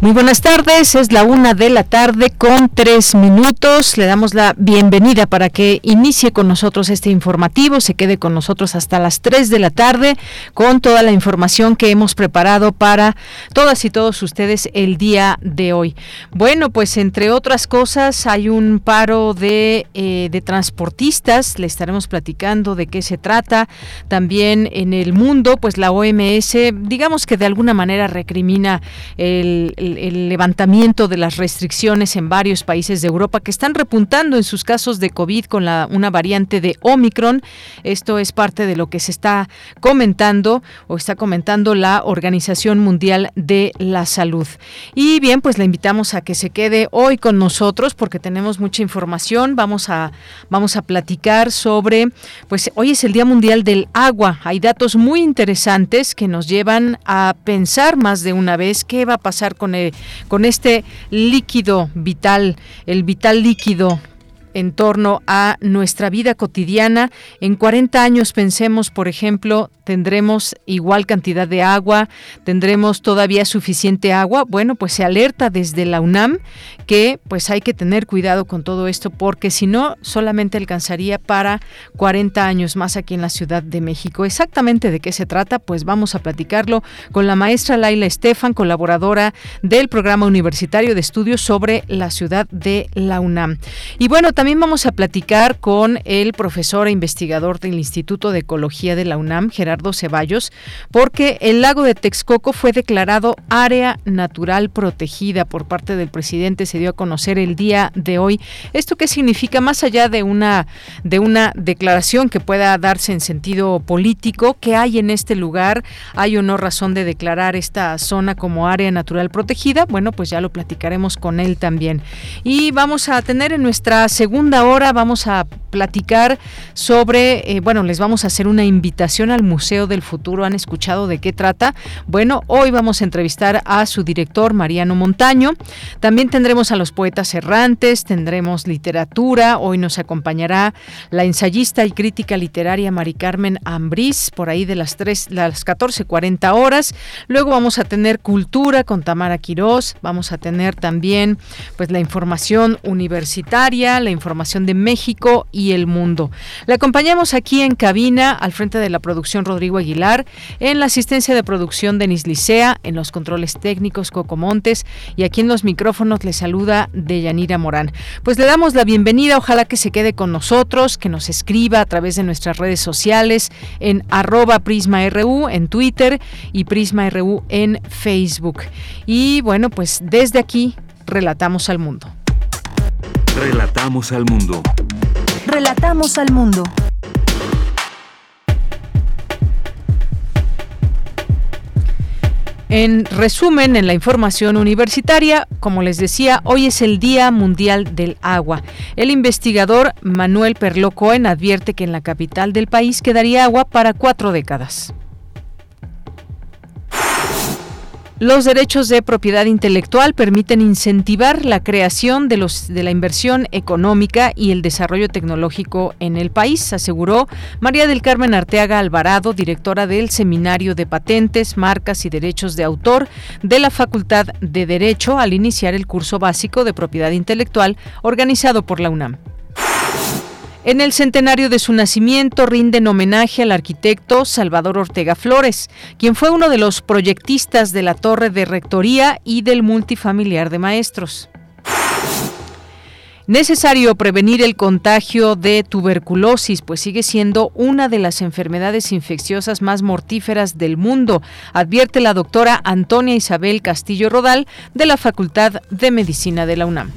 Muy buenas tardes, es la una de la tarde con tres minutos. Le damos la bienvenida para que inicie con nosotros este informativo, se quede con nosotros hasta las tres de la tarde con toda la información que hemos preparado para todas y todos ustedes el día de hoy. Bueno, pues entre otras cosas hay un paro de, eh, transportistas, le estaremos platicando de qué se trata. También en el mundo, pues la OMS, digamos que de alguna manera recrimina el, levantamiento de las restricciones en varios países de Europa que están repuntando en sus casos de COVID con la, una variante de Omicron. Esto es parte de lo que se está comentando o está comentando la Organización Mundial de la Salud. Y bien, pues le invitamos a que se quede hoy con nosotros porque tenemos mucha información. Vamos a, vamos a platicar sobre, pues hoy es el Día Mundial del Agua. Hay datos muy interesantes que nos llevan a pensar más de una vez qué va a pasar con el con este líquido vital, el vital líquido en torno a nuestra vida cotidiana. En 40 años pensemos, por ejemplo, tendremos igual cantidad de agua, tendremos todavía suficiente agua. Bueno, pues se alerta desde la UNAM que pues hay que tener cuidado con todo esto porque si no solamente alcanzaría para 40 años más aquí en la Ciudad de México. Exactamente de qué se trata, pues vamos a platicarlo con la maestra Laila Estefan, colaboradora del Programa Universitario de Estudios sobre la Ciudad de la UNAM. Y bueno, también vamos a platicar con el profesor e investigador del Instituto de Ecología de la UNAM, Gerardo Ceballos, porque el lago de Texcoco fue declarado área natural protegida por parte del presidente, se dio a conocer el día de hoy. ¿Esto qué significa más allá de una de una declaración que pueda darse en sentido político? ¿Qué hay en este lugar? ¿Hay o no razón de declarar esta zona como área natural protegida? Bueno, pues ya lo platicaremos con él también. Y vamos a tener en nuestra segunda hora, vamos a platicar sobre, eh, bueno, les vamos a hacer una invitación al Museo del Futuro. ¿Han escuchado de qué trata? Bueno, hoy vamos a entrevistar a su director, Mariano Montaño. También tendremos a los poetas errantes, tendremos literatura. Hoy nos acompañará la ensayista y crítica literaria Mari Carmen Ambrís, por ahí de las, 3, las 14.40 horas. Luego vamos a tener cultura con Tamara Quirós. Vamos a tener también pues la información universitaria, la información de México y el mundo. Le acompañamos aquí en cabina, al frente de la producción Rodrigo Aguilar, en la asistencia de producción Denis Licea, en los controles técnicos Coco Montes y aquí en los micrófonos le saluda Deyanira Morán. Pues le damos la bienvenida, ojalá que se quede con nosotros, que nos escriba a través de nuestras redes sociales en arroba PrismaRU en Twitter y PrismaRU en Facebook. Y bueno, pues desde aquí relatamos al mundo. Relatamos al mundo. Relatamos al mundo. En resumen, en la información universitaria, como les decía, hoy es el Día Mundial del Agua. El investigador Manuel Perlo Cohen advierte que en la capital del país quedaría agua para cuatro décadas. Los derechos de propiedad intelectual permiten incentivar la creación de, la inversión económica y el desarrollo tecnológico en el país, aseguró María del Carmen Arteaga Alvarado, directora del Seminario de Patentes, Marcas y Derechos de Autor de la Facultad de Derecho al iniciar el curso básico de propiedad intelectual organizado por la UNAM. En el centenario de su nacimiento rinden homenaje al arquitecto Salvador Ortega Flores, quien fue uno de los proyectistas de la torre de rectoría y del multifamiliar de maestros. Necesario prevenir el contagio de tuberculosis, pues sigue siendo una de las enfermedades infecciosas más mortíferas del mundo, advierte la doctora Antonia Isabel Castillo Rodal de la Facultad de Medicina de la UNAM.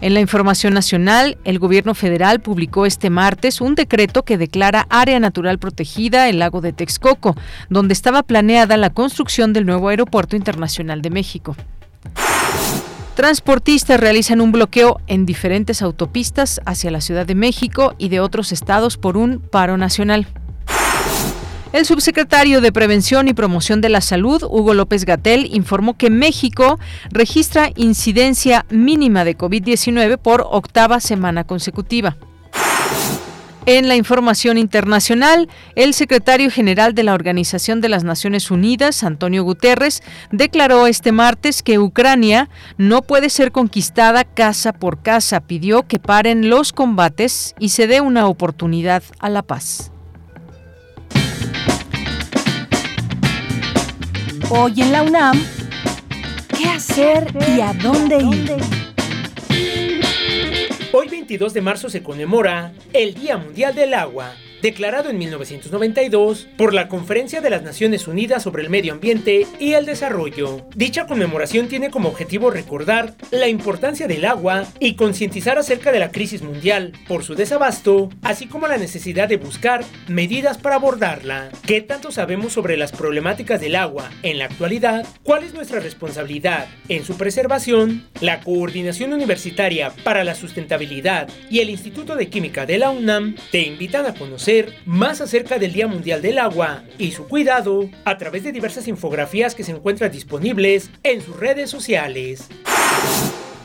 En la información nacional, el gobierno federal publicó este martes un decreto que declara área natural protegida el lago de Texcoco, donde estaba planeada la construcción del nuevo aeropuerto internacional de México. Transportistas realizan un bloqueo en diferentes autopistas hacia la Ciudad de México y de otros estados por un paro nacional. El subsecretario de Prevención y Promoción de la Salud, Hugo López Gatel, informó que México registra incidencia mínima de COVID-19 por octava semana consecutiva. En la información internacional, el secretario general de la Organización de las Naciones Unidas, Antonio Guterres, declaró este martes que Ucrania no puede ser conquistada casa por casa. Pidió que paren los combates y se dé una oportunidad a la paz. Hoy en la UNAM, ¿qué hacer y a dónde ir? Hoy 22 de marzo se conmemora el Día Mundial del Agua declarado en 1992 por la Conferencia de las Naciones Unidas sobre el Medio Ambiente y el Desarrollo. Dicha conmemoración tiene como objetivo recordar la importancia del agua y concientizar acerca de la crisis mundial por su desabasto, así como la necesidad de buscar medidas para abordarla. ¿Qué tanto sabemos sobre las problemáticas del agua en la actualidad? ¿Cuál es nuestra responsabilidad en su preservación? La Coordinación Universitaria para la Sustentabilidad y el Instituto de Química de la UNAM te invitan a conocer más acerca del Día Mundial del Agua y su cuidado a través de diversas infografías que se encuentran disponibles en sus redes sociales.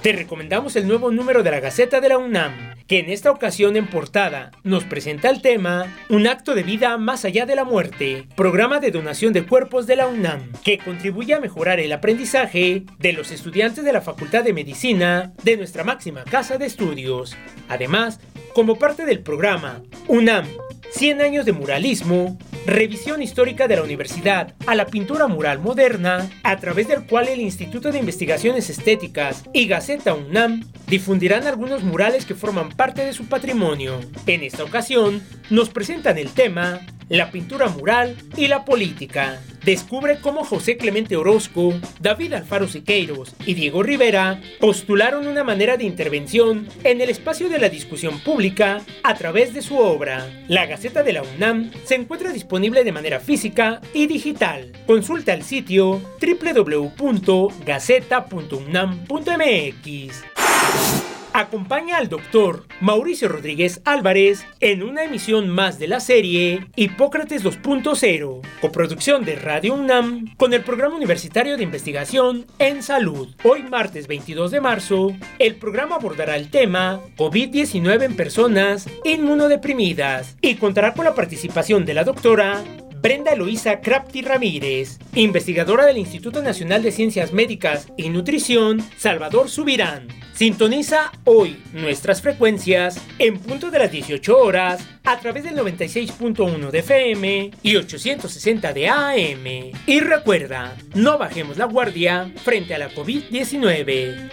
Te recomendamos el nuevo número de la Gaceta de la UNAM, que en esta ocasión en portada nos presenta el tema Un acto de vida más allá de la muerte, programa de donación de cuerpos de la UNAM, que contribuye a mejorar el aprendizaje de los estudiantes de la Facultad de Medicina de nuestra máxima casa de estudios. Además, como parte del programa UNAM 100 años de muralismo, revisión histórica de la universidad a la pintura mural moderna, a través del cual el Instituto de Investigaciones Estéticas y Gaceta UNAM difundirán algunos murales que forman parte de su patrimonio. En esta ocasión, nos presentan el tema la pintura mural y la política. Descubre cómo José Clemente Orozco, David Alfaro Siqueiros y Diego Rivera postularon una manera de intervención en el espacio de la discusión pública a través de su obra. La Gaceta de la UNAM se encuentra disponible de manera física y digital. Consulta el sitio www.gaceta.unam.mx. Acompaña al doctor Mauricio Rodríguez Álvarez en una emisión más de la serie Hipócrates 2.0, coproducción de Radio UNAM con el Programa Universitario de Investigación en Salud. Hoy martes 22 de marzo, el programa abordará el tema COVID-19 en personas inmunodeprimidas y contará con la participación de la doctora Brenda Eloísa Crapti Ramírez, investigadora del Instituto Nacional de Ciencias Médicas y Nutrición, Salvador Subirán. Sintoniza hoy nuestras frecuencias en punto de las 18 horas a través del 96.1 de FM y 860 de AM. Y recuerda, no bajemos la guardia frente a la COVID-19.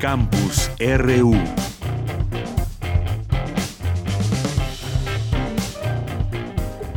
Campus RU.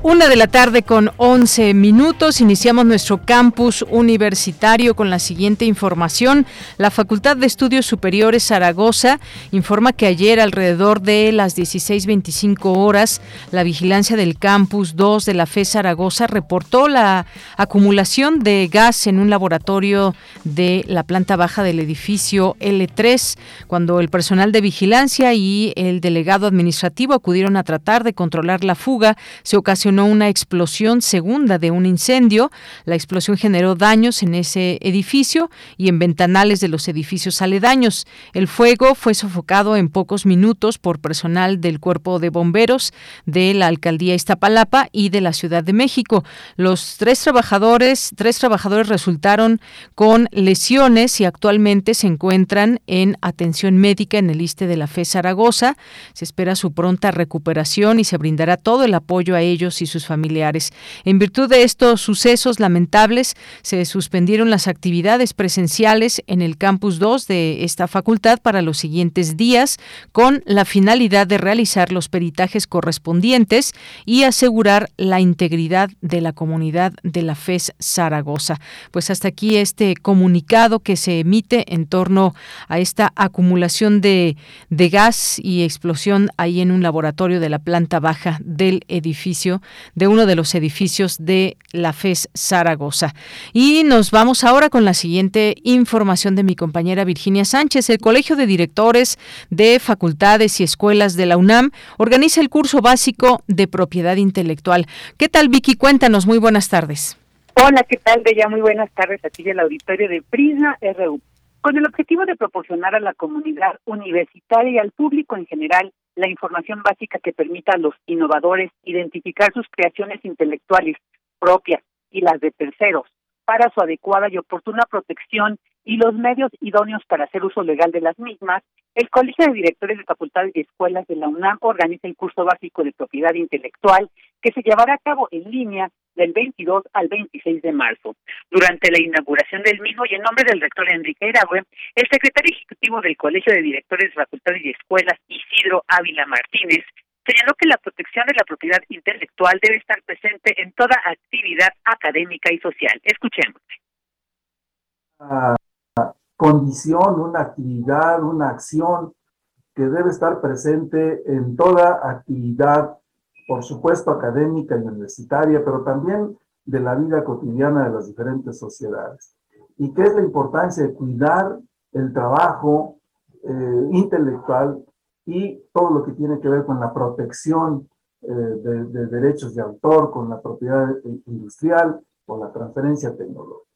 Una de la tarde con 11 minutos. Iniciamos nuestro campus universitario con la siguiente información. La Facultad de Estudios Superiores Zaragoza informa que ayer alrededor de las 16.25 horas, la vigilancia del campus 2 de la FE Zaragoza reportó la acumulación de gas en un laboratorio de la planta baja del edificio L3, cuando el personal de vigilancia y el delegado administrativo acudieron a tratar de controlar la fuga, se ocasionó una explosión segunda de un incendio. La explosión generó daños en ese edificio y en ventanales de los edificios aledaños. El fuego fue sofocado en pocos minutos por personal del Cuerpo de Bomberos de la Alcaldía Iztapalapa y de la Ciudad de México. Los tres trabajadores, tres trabajadores resultaron con lesiones y actualmente se encuentran en atención médica en el ISTE de la FE Zaragoza. Se espera su pronta recuperación y se brindará todo el apoyo a ellos y sus familiares. En virtud de estos sucesos lamentables, se suspendieron las actividades presenciales en el campus 2 de esta facultad para los siguientes días, con la finalidad de realizar los peritajes correspondientes y asegurar la integridad de la comunidad de la FES Zaragoza. Pues hasta aquí este comunicado que se emite en torno a esta acumulación de, de gas y explosión ahí en un laboratorio de la planta baja del edificio, de uno de los edificios de la FES Zaragoza. Y nos vamos ahora con la siguiente información de mi compañera Virginia Sánchez. El Colegio de Directores de Facultades y Escuelas de la UNAM organiza el curso básico de propiedad intelectual. ¿Qué tal, Vicky? Cuéntanos. Muy buenas tardes. Hola, ¿qué tal, Bella? Muy buenas tardes a ti del auditorio de Prisma RU. Con el objetivo de proporcionar a la comunidad universitaria y al público en general la información básica que permita a los innovadores identificar sus creaciones intelectuales propias y las de terceros para su adecuada y oportuna protección y los medios idóneos para hacer uso legal de las mismas, el Colegio de Directores de Facultades y Escuelas de la UNAM organiza el curso básico de propiedad intelectual que se llevará a cabo en línea del 22 al 26 de marzo. Durante la inauguración del mismo y en nombre del rector Enrique Eragüe, el secretario ejecutivo del Colegio de Directores de Facultades y Escuelas, Isidro Ávila Martínez, señaló que la protección de la propiedad intelectual debe estar presente en toda actividad académica y social. Escuchemos. Una condición, una actividad, una acción que debe estar presente en toda actividad por supuesto académica y universitaria, pero también de la vida cotidiana de las diferentes sociedades. Y qué es la importancia de cuidar el trabajo eh, intelectual y todo lo que tiene que ver con la protección eh, de, de derechos de autor, con la propiedad industrial, con la transferencia tecnológica.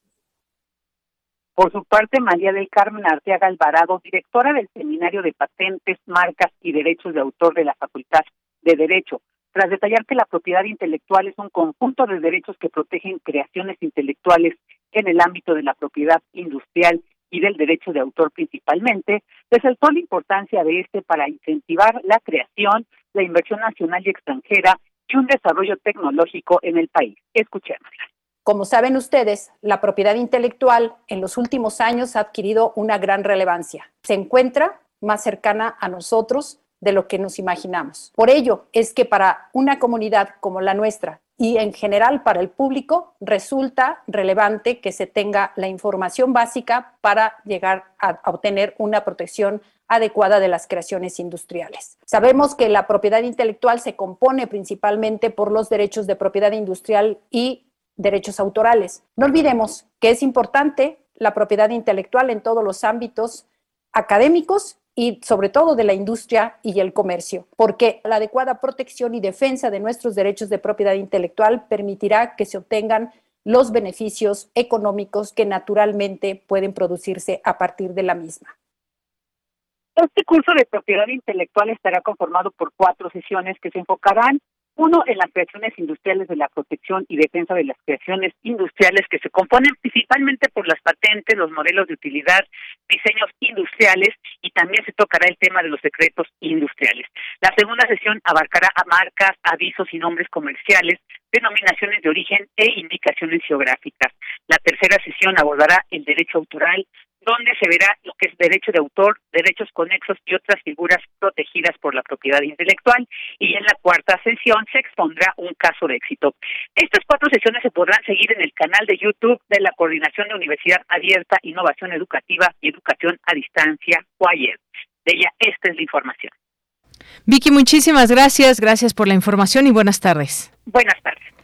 Por su parte, María del Carmen Arteaga Alvarado, directora del Seminario de Patentes, Marcas y Derechos de Autor de la Facultad de Derecho, tras detallar que la propiedad intelectual es un conjunto de derechos que protegen creaciones intelectuales en el ámbito de la propiedad industrial y del derecho de autor principalmente, resaltó la importancia de este para incentivar la creación, la inversión nacional y extranjera y un desarrollo tecnológico en el país. Escuchémosla. Como saben ustedes, la propiedad intelectual en los últimos años ha adquirido una gran relevancia. Se encuentra más cercana a nosotros de lo que nos imaginamos. Por ello es que para una comunidad como la nuestra y en general para el público resulta relevante que se tenga la información básica para llegar a, obtener una protección adecuada de las creaciones industriales. Sabemos que la propiedad intelectual se compone principalmente por los derechos de propiedad industrial y derechos autorales. No olvidemos que es importante la propiedad intelectual en todos los ámbitos académicos y sobre todo de la industria y el comercio, porque la adecuada protección y defensa de nuestros derechos de propiedad intelectual permitirá que se obtengan los beneficios económicos que naturalmente pueden producirse a partir de la misma. Este curso de propiedad intelectual estará conformado por cuatro sesiones que se enfocarán uno, en las creaciones industriales de la protección y defensa de las creaciones industriales que se componen principalmente por las patentes, los modelos de utilidad, diseños industriales y también se tocará el tema de los secretos industriales. La segunda sesión abarcará a marcas, avisos y nombres comerciales, denominaciones de origen e indicaciones geográficas. La tercera sesión abordará el derecho autoral, donde se verá lo que es derecho de autor, derechos conexos y otras figuras protegidas por la propiedad intelectual. Y en la cuarta sesión se expondrá un caso de éxito. Estas cuatro sesiones se podrán seguir en el canal de YouTube de la Coordinación de Universidad Abierta, Innovación Educativa y Educación a Distancia, CUAYED. De ella, esta es la información. Vicky, muchísimas gracias. Gracias por la información y buenas tardes. Buenas tardes.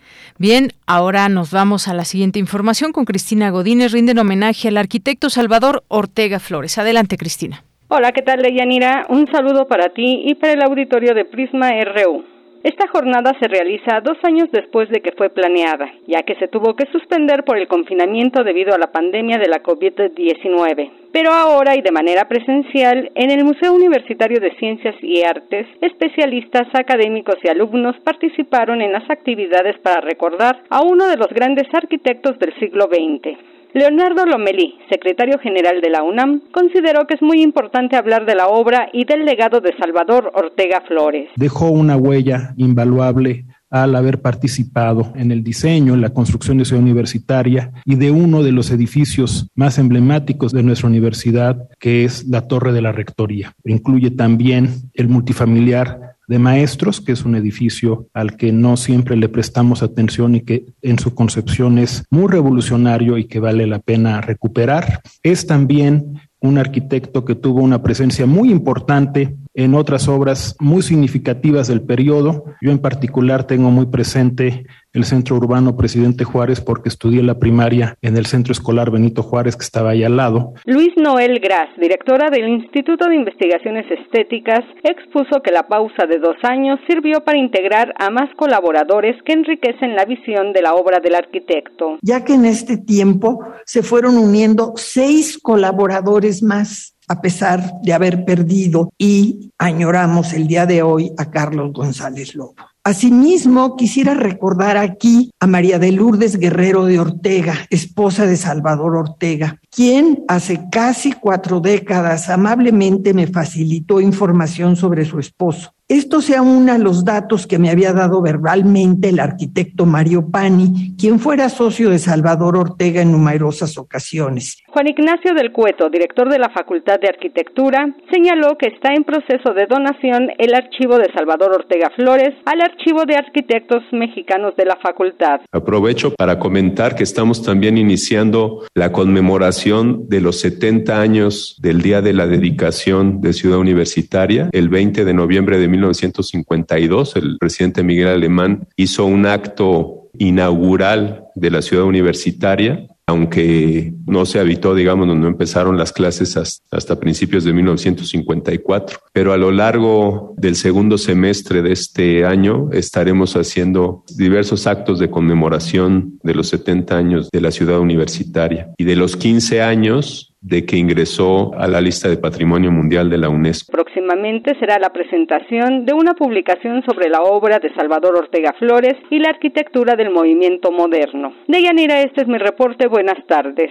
Bien, ahora nos vamos a la siguiente información con Cristina Godínez. Rinden homenaje al arquitecto Salvador Ortega Flores. Adelante, Cristina. Hola, ¿qué tal, Deyanira? Un saludo para ti y para el auditorio de Prisma RU. Esta jornada se realiza dos años después de que fue planeada, ya que se tuvo que suspender por el confinamiento debido a la pandemia de la COVID-19. Pero ahora y de manera presencial, en el Museo Universitario de Ciencias y Artes, especialistas, académicos y alumnos participaron en las actividades para recordar a uno de los grandes arquitectos del siglo XX. Leonardo Lomelí, secretario general de la UNAM, consideró que es muy importante hablar de la obra y del legado de Salvador Ortega Flores. Dejó una huella invaluable al haber participado en el diseño, en la construcción de Ciudad Universitaria y de uno de los edificios más emblemáticos de nuestra universidad, que es la Torre de la Rectoría. Incluye también el multifamiliar de maestros, que es un edificio al que no siempre le prestamos atención y que en su concepción es muy revolucionario y que vale la pena recuperar. Es también un arquitecto que tuvo una presencia muy importante en otras obras muy significativas del periodo. Yo en particular tengo muy presente el Centro Urbano Presidente Juárez porque estudié la primaria en el Centro Escolar Benito Juárez que estaba ahí al lado. Luis Noel Gras, directora del Instituto de Investigaciones Estéticas, expuso que la pausa de dos años sirvió para integrar a más colaboradores que enriquecen la visión de la obra del arquitecto. Ya que en este tiempo se fueron uniendo seis colaboradores más a pesar de haber perdido y añoramos el día de hoy a Carlos González Lobo. Asimismo, quisiera recordar aquí a María de Lourdes Guerrero de Ortega, esposa de Salvador Ortega, quien hace casi cuatro décadas amablemente me facilitó información sobre su esposo. Esto se aúna a los datos que me había dado verbalmente el arquitecto Mario Pani, quien fuera socio de Salvador Ortega en numerosas ocasiones. Juan Ignacio del Cueto, director de la Facultad de Arquitectura, señaló que está en proceso de donación el archivo de Salvador Ortega Flores al Archivo de Arquitectos Mexicanos de la Facultad. Aprovecho para comentar que estamos también iniciando la conmemoración de los 70 años del Día de la Dedicación de Ciudad Universitaria, el 20 de noviembre de 1952, el presidente Miguel Alemán hizo un acto inaugural de la ciudad universitaria aunque no se habitó, digamos, no empezaron las clases hasta, principios de 1954. Pero a lo largo del segundo semestre de este año estaremos haciendo diversos actos de conmemoración de los 70 años de la ciudad universitaria y de los 15 años de que ingresó a la lista de Patrimonio Mundial de la UNESCO. Próximamente será la presentación de una publicación sobre la obra de Salvador Ortega Flores y la arquitectura del movimiento moderno. Deyanira, este es mi reporte. Buenas tardes.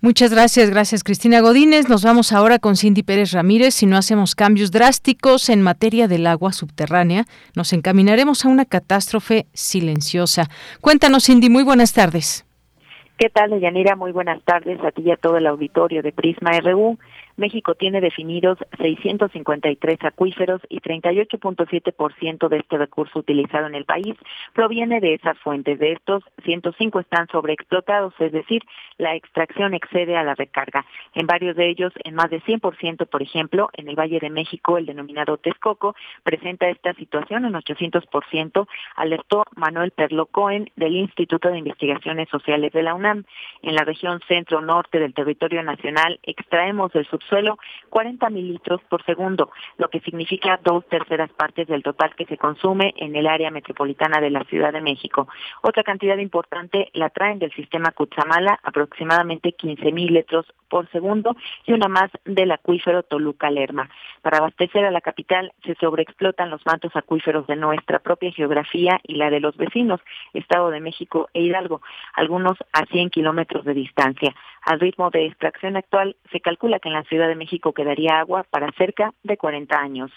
Muchas gracias, gracias Cristina Godínez. Nos vamos ahora con Cindy Pérez Ramírez. Si no hacemos cambios drásticos en materia del agua subterránea, nos encaminaremos a una catástrofe silenciosa. Cuéntanos, Cindy, muy buenas tardes. ¿Qué tal, Yanira? Muy buenas tardes a ti y a todo el auditorio de Prisma RU. México tiene definidos 653 acuíferos y 38.7% de este recurso utilizado en el país proviene de esas fuentes. De estos, 105 están sobreexplotados, es decir, la extracción excede a la recarga. En varios de ellos, en más de 100%, por ejemplo, en el Valle de México, el denominado Texcoco, presenta esta situación en 800%, alertó Manuel Perlo Cohen del Instituto de Investigaciones Sociales de la UNAM. En la región centro-norte del territorio nacional extraemos el subsuelo suelo 40 mililitros por segundo, lo que significa dos terceras partes del total que se consume en el área metropolitana de la Ciudad de México. Otra cantidad importante la traen del sistema Cutzamala, aproximadamente 15 mil litros por segundo, y una más del acuífero Toluca-Lerma. Para abastecer a la capital se sobreexplotan los mantos acuíferos de nuestra propia geografía y la de los vecinos, Estado de México e Hidalgo, algunos a 100 kilómetros de distancia. Al ritmo de extracción actual, se calcula que en la Ciudad de México quedaría agua para cerca de 40 años.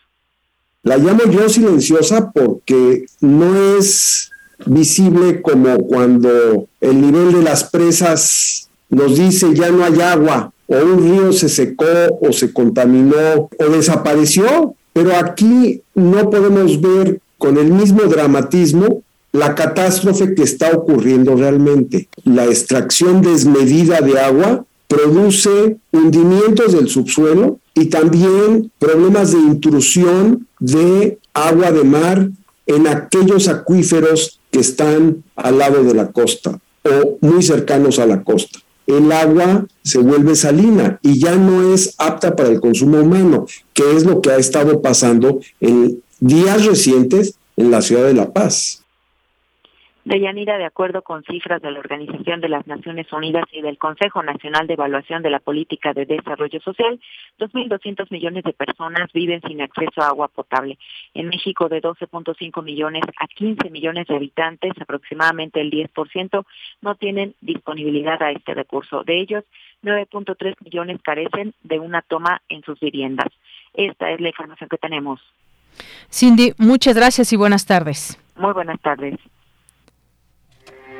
La llamo yo silenciosa porque no es visible como cuando el nivel de las presas nos dice ya no hay agua o un río se secó o se contaminó o desapareció, pero aquí no podemos ver con el mismo dramatismo la catástrofe que está ocurriendo realmente. La extracción desmedida de agua produce hundimientos del subsuelo y también problemas de intrusión de agua de mar en aquellos acuíferos que están al lado de la costa o muy cercanos a la costa. El agua se vuelve salina y ya no es apta para el consumo humano, que es lo que ha estado pasando en días recientes en la ciudad de La Paz. Deyanira, de acuerdo con cifras de la Organización de las Naciones Unidas y del Consejo Nacional de Evaluación de la Política de Desarrollo Social, 2.200 millones de personas viven sin acceso a agua potable. En México, de 12.5 millones a 15 millones de habitantes, aproximadamente el 10%, no tienen disponibilidad a este recurso. De ellos, 9.3 millones carecen de una toma en sus viviendas. Esta es la información que tenemos. Cindy, muchas gracias y buenas tardes. Muy buenas tardes.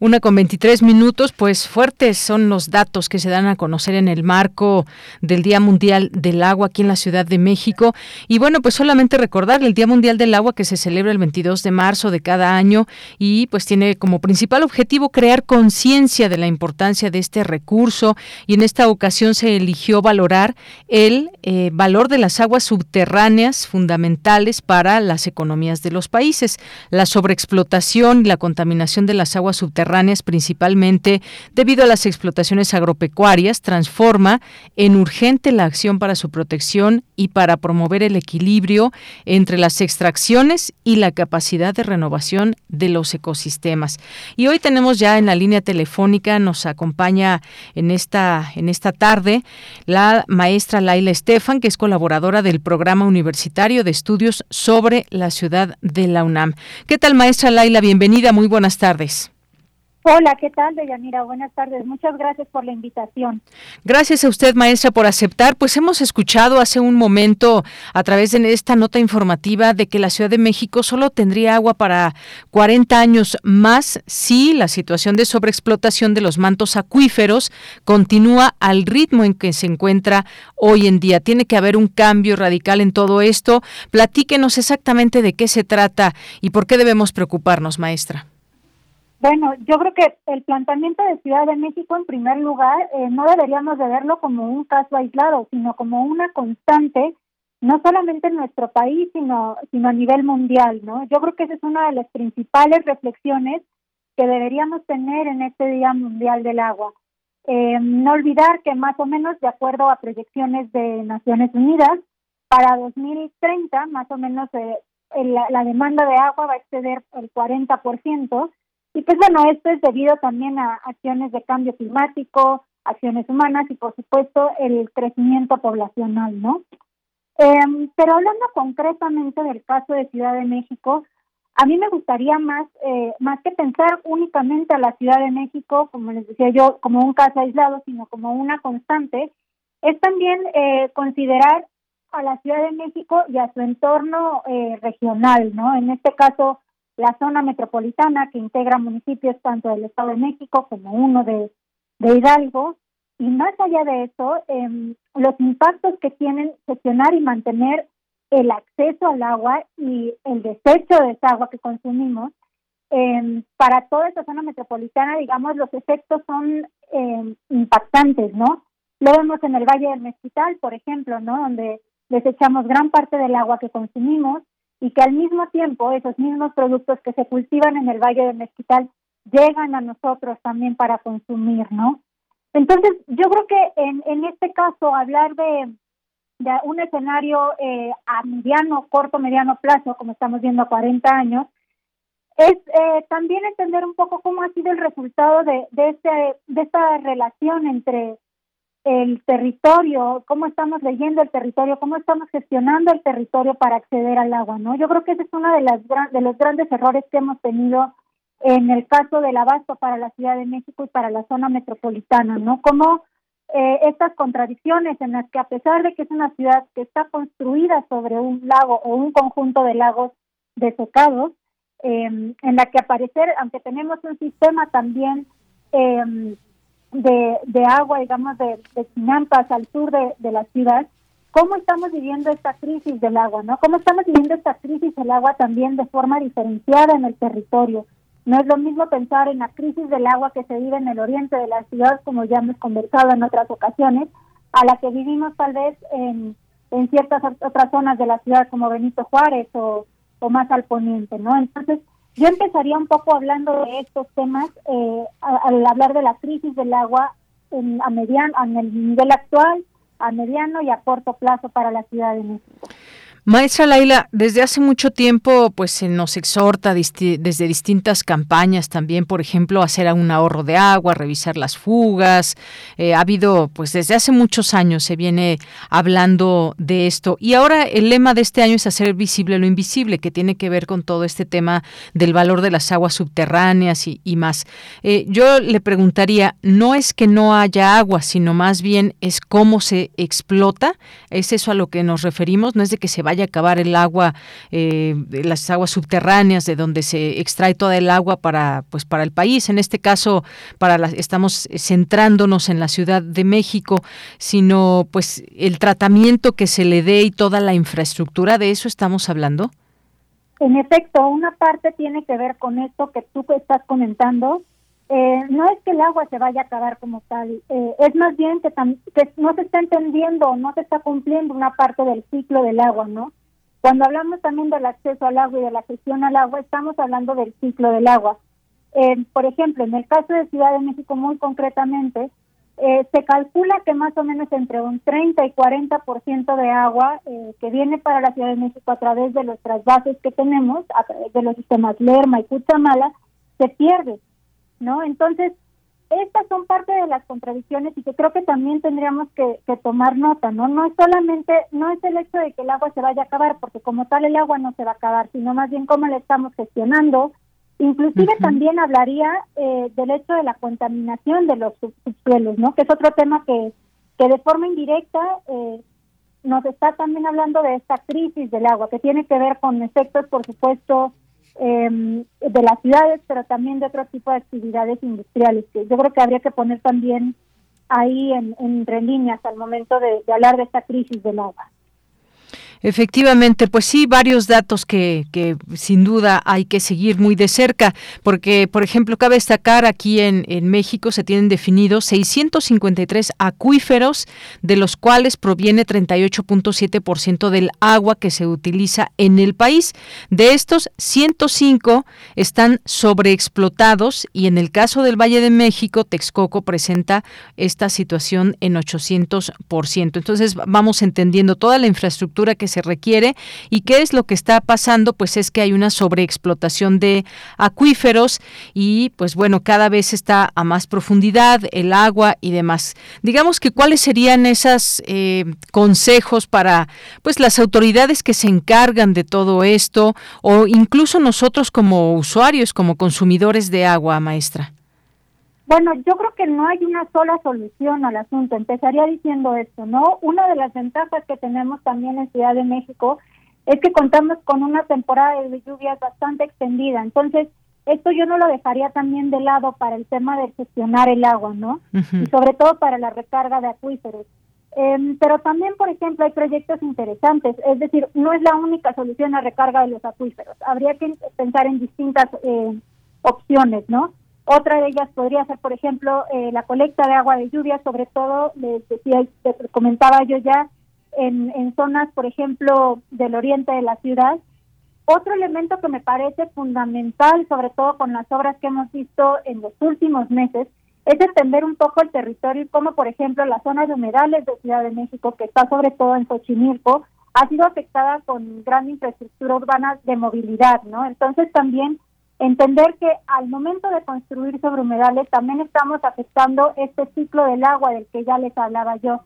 Una con 23 minutos, pues fuertes son los datos que se dan a conocer en el marco del Día Mundial del Agua aquí en la Ciudad de México. Y bueno, pues solamente recordar el Día Mundial del Agua que se celebra el 22 de marzo de cada año y pues tiene como principal objetivo crear conciencia de la importancia de este recurso y en esta ocasión se eligió valorar el eh, valor de las aguas subterráneas fundamentales para las economías de los países. La sobreexplotación y la contaminación de las aguas subterráneas principalmente debido a las explotaciones agropecuarias, transforma en urgente la acción para su protección y para promover el equilibrio entre las extracciones y la capacidad de renovación de los ecosistemas. Y hoy tenemos ya en la línea telefónica, nos acompaña en esta, en esta tarde la maestra Laila Estefan, que es colaboradora del Programa Universitario de Estudios sobre la Ciudad de la UNAM. ¿Qué tal, maestra Laila? Bienvenida, muy buenas tardes. Hola, ¿qué tal, Deyanira? Buenas tardes. Muchas gracias por la invitación. Gracias a usted, maestra, por aceptar. Pues hemos escuchado hace un momento a través de esta nota informativa de que la Ciudad de México solo tendría agua para 40 años más si la situación de sobreexplotación de los mantos acuíferos continúa al ritmo en que se encuentra hoy en día. Tiene que haber un cambio radical en todo esto. Platíquenos exactamente de qué se trata y por qué debemos preocuparnos, maestra. Bueno, yo creo que el planteamiento de Ciudad de México, en primer lugar, eh, no deberíamos de verlo como un caso aislado, sino como una constante, no solamente en nuestro país, sino, sino a nivel mundial, ¿no? Yo creo que esa es una de las principales reflexiones que deberíamos tener en este Día Mundial del Agua. Eh, no olvidar que más o menos, de acuerdo a proyecciones de Naciones Unidas, para 2030, más o menos, eh, la, la demanda de agua va a exceder el 40%, y pues bueno, esto es debido también a acciones de cambio climático, acciones humanas y por supuesto el crecimiento poblacional, ¿no? Em, pero hablando concretamente del caso de Ciudad de México, a mí me gustaría más, eh, más que pensar únicamente a la Ciudad de México, como les decía yo, como un caso aislado, sino como una constante, es también eh, considerar a la Ciudad de México y a su entorno eh, regional, ¿no? En este caso, la zona metropolitana que integra municipios tanto del Estado de México como uno de, Hidalgo. Y más allá de eso, eh, los impactos que tienen gestionar y mantener el acceso al agua y el desecho de esa agua que consumimos, eh, para toda esa zona metropolitana, digamos, los efectos son eh, impactantes, ¿no? Lo vemos en el Valle del Mezquital, por ejemplo, ¿no? Donde desechamos gran parte del agua que consumimos, y que al mismo tiempo esos mismos productos que se cultivan en el Valle de Mezquital llegan a nosotros también para consumir, ¿no? Entonces, yo creo que en, en este caso hablar de, de un escenario eh, a mediano, corto, mediano plazo, como estamos viendo a 40 años, es eh, también entender un poco cómo ha sido el resultado de, de, este, de esta relación entre el territorio, cómo estamos leyendo el territorio, cómo estamos gestionando el territorio para acceder al agua, ¿no? Yo creo que ese es uno de, las, de los grandes errores que hemos tenido en el caso del abasto para la Ciudad de México y para la zona metropolitana, ¿no? Como eh, estas contradicciones en las que a pesar de que es una ciudad que está construida sobre un lago o un conjunto de lagos desecados, eh, en la que aparecer, aunque tenemos un sistema también eh, de, de agua, digamos, de, de al sur de, de la ciudad, cómo estamos viviendo esta crisis del agua, ¿no? Cómo estamos viviendo esta crisis del agua también de forma diferenciada en el territorio. No es lo mismo pensar en la crisis del agua que se vive en el oriente de la ciudad, como ya hemos conversado en otras ocasiones, a la que vivimos tal vez en, en ciertas otras zonas de la ciudad, como Benito Juárez o, o más al poniente, ¿no? Entonces, yo empezaría un poco hablando de estos temas eh, al hablar de la crisis del agua en, a mediano, en el nivel actual, a mediano y a corto plazo para la Ciudad de México. Maestra Laila, desde hace mucho tiempo pues se nos exhorta desde distintas campañas también, por ejemplo, hacer un ahorro de agua, revisar las fugas. Eh, ha habido pues desde hace muchos años se viene hablando de esto y ahora el lema de este año es hacer visible lo invisible, que tiene que ver con todo este tema del valor de las aguas subterráneas y, más. Eh, yo le preguntaría, no es que no haya agua, sino más bien es cómo se explota. ¿Es eso a lo que nos referimos? No es de que se vaya vaya a acabar el agua, eh, las aguas subterráneas de donde se extrae toda el agua para, pues, para el país. En este caso, para estamos centrándonos en la Ciudad de México, sino pues el tratamiento que se le dé y toda la infraestructura. ¿De eso estamos hablando? En efecto, una parte tiene que ver con esto que tú estás comentando. Eh, no es que el agua se vaya a acabar como tal, eh, es más bien que, que no se está entendiendo, no se está cumpliendo una parte del ciclo del agua, ¿no? Cuando hablamos también del acceso al agua y de la gestión al agua, estamos hablando del ciclo del agua. Eh, por ejemplo, en el caso de Ciudad de México, muy concretamente, eh, se calcula que más o menos entre un 30 y 40% de agua que viene para la Ciudad de México a través de nuestras bases que tenemos, a través de los sistemas Lerma y Cuchamala, se pierde, ¿no? Entonces, estas son parte de las contradicciones y que creo que también tendríamos que, tomar nota, ¿no? No es solamente, no es el hecho de que el agua se vaya a acabar, porque como tal el agua no se va a acabar, sino más bien cómo la estamos gestionando. Inclusive también hablaría eh, del hecho de la contaminación de los subsuelos, ¿no? Que es otro tema que, que de forma indirecta eh, nos está también hablando de esta crisis del agua, que tiene que ver con efectos, por supuesto, eh, de las ciudades, pero también de otro tipo de actividades industriales, que yo creo que habría que poner también ahí en, entre líneas al momento de, de hablar de esta crisis del agua. Efectivamente, pues sí, varios datos que, que, sin duda hay que seguir muy de cerca, porque, por ejemplo, cabe destacar aquí en, en México se tienen definidos 653 acuíferos, de los cuales proviene 38.7% del agua que se utiliza en el país. De estos, 105 están sobreexplotados y en el caso del Valle de México, Texcoco presenta esta situación en 800%. Entonces, vamos entendiendo toda la infraestructura que se requiere. ¿Y qué es lo que está pasando? Pues es que hay una sobreexplotación de acuíferos y pues bueno, cada vez está a más profundidad el agua y demás. Digamos que cuáles serían esos eh, consejos para pues las autoridades que se encargan de todo esto o incluso nosotros como usuarios, como consumidores de agua, maestra. Bueno, yo creo que no hay una sola solución al asunto. Empezaría diciendo esto, ¿no? Una de las ventajas que tenemos también en Ciudad de México es que contamos con una temporada de lluvias bastante extendida. Entonces, esto yo no lo dejaría también de lado para el tema de gestionar el agua, ¿no? Y sobre todo para la recarga de acuíferos. Em, pero también, por ejemplo, hay proyectos interesantes, es decir, no es la única solución a recarga de los acuíferos. Habría que pensar en distintas eh, opciones, ¿no? Otra de ellas podría ser, por ejemplo, eh, la colecta de agua de lluvia, sobre todo, les decía, comentaba yo ya, en, en zonas, por ejemplo, del oriente de la ciudad. Otro elemento que me parece fundamental, sobre todo con las obras que hemos visto en los últimos meses, es entender un poco el territorio y cómo, por ejemplo, la zona de humedales de Ciudad de México, que está sobre todo en Xochimilco, ha sido afectada con gran infraestructura urbana de movilidad, ¿no? Entonces también entender que al momento de construir sobre humedales también estamos afectando este ciclo del agua del que ya les hablaba yo.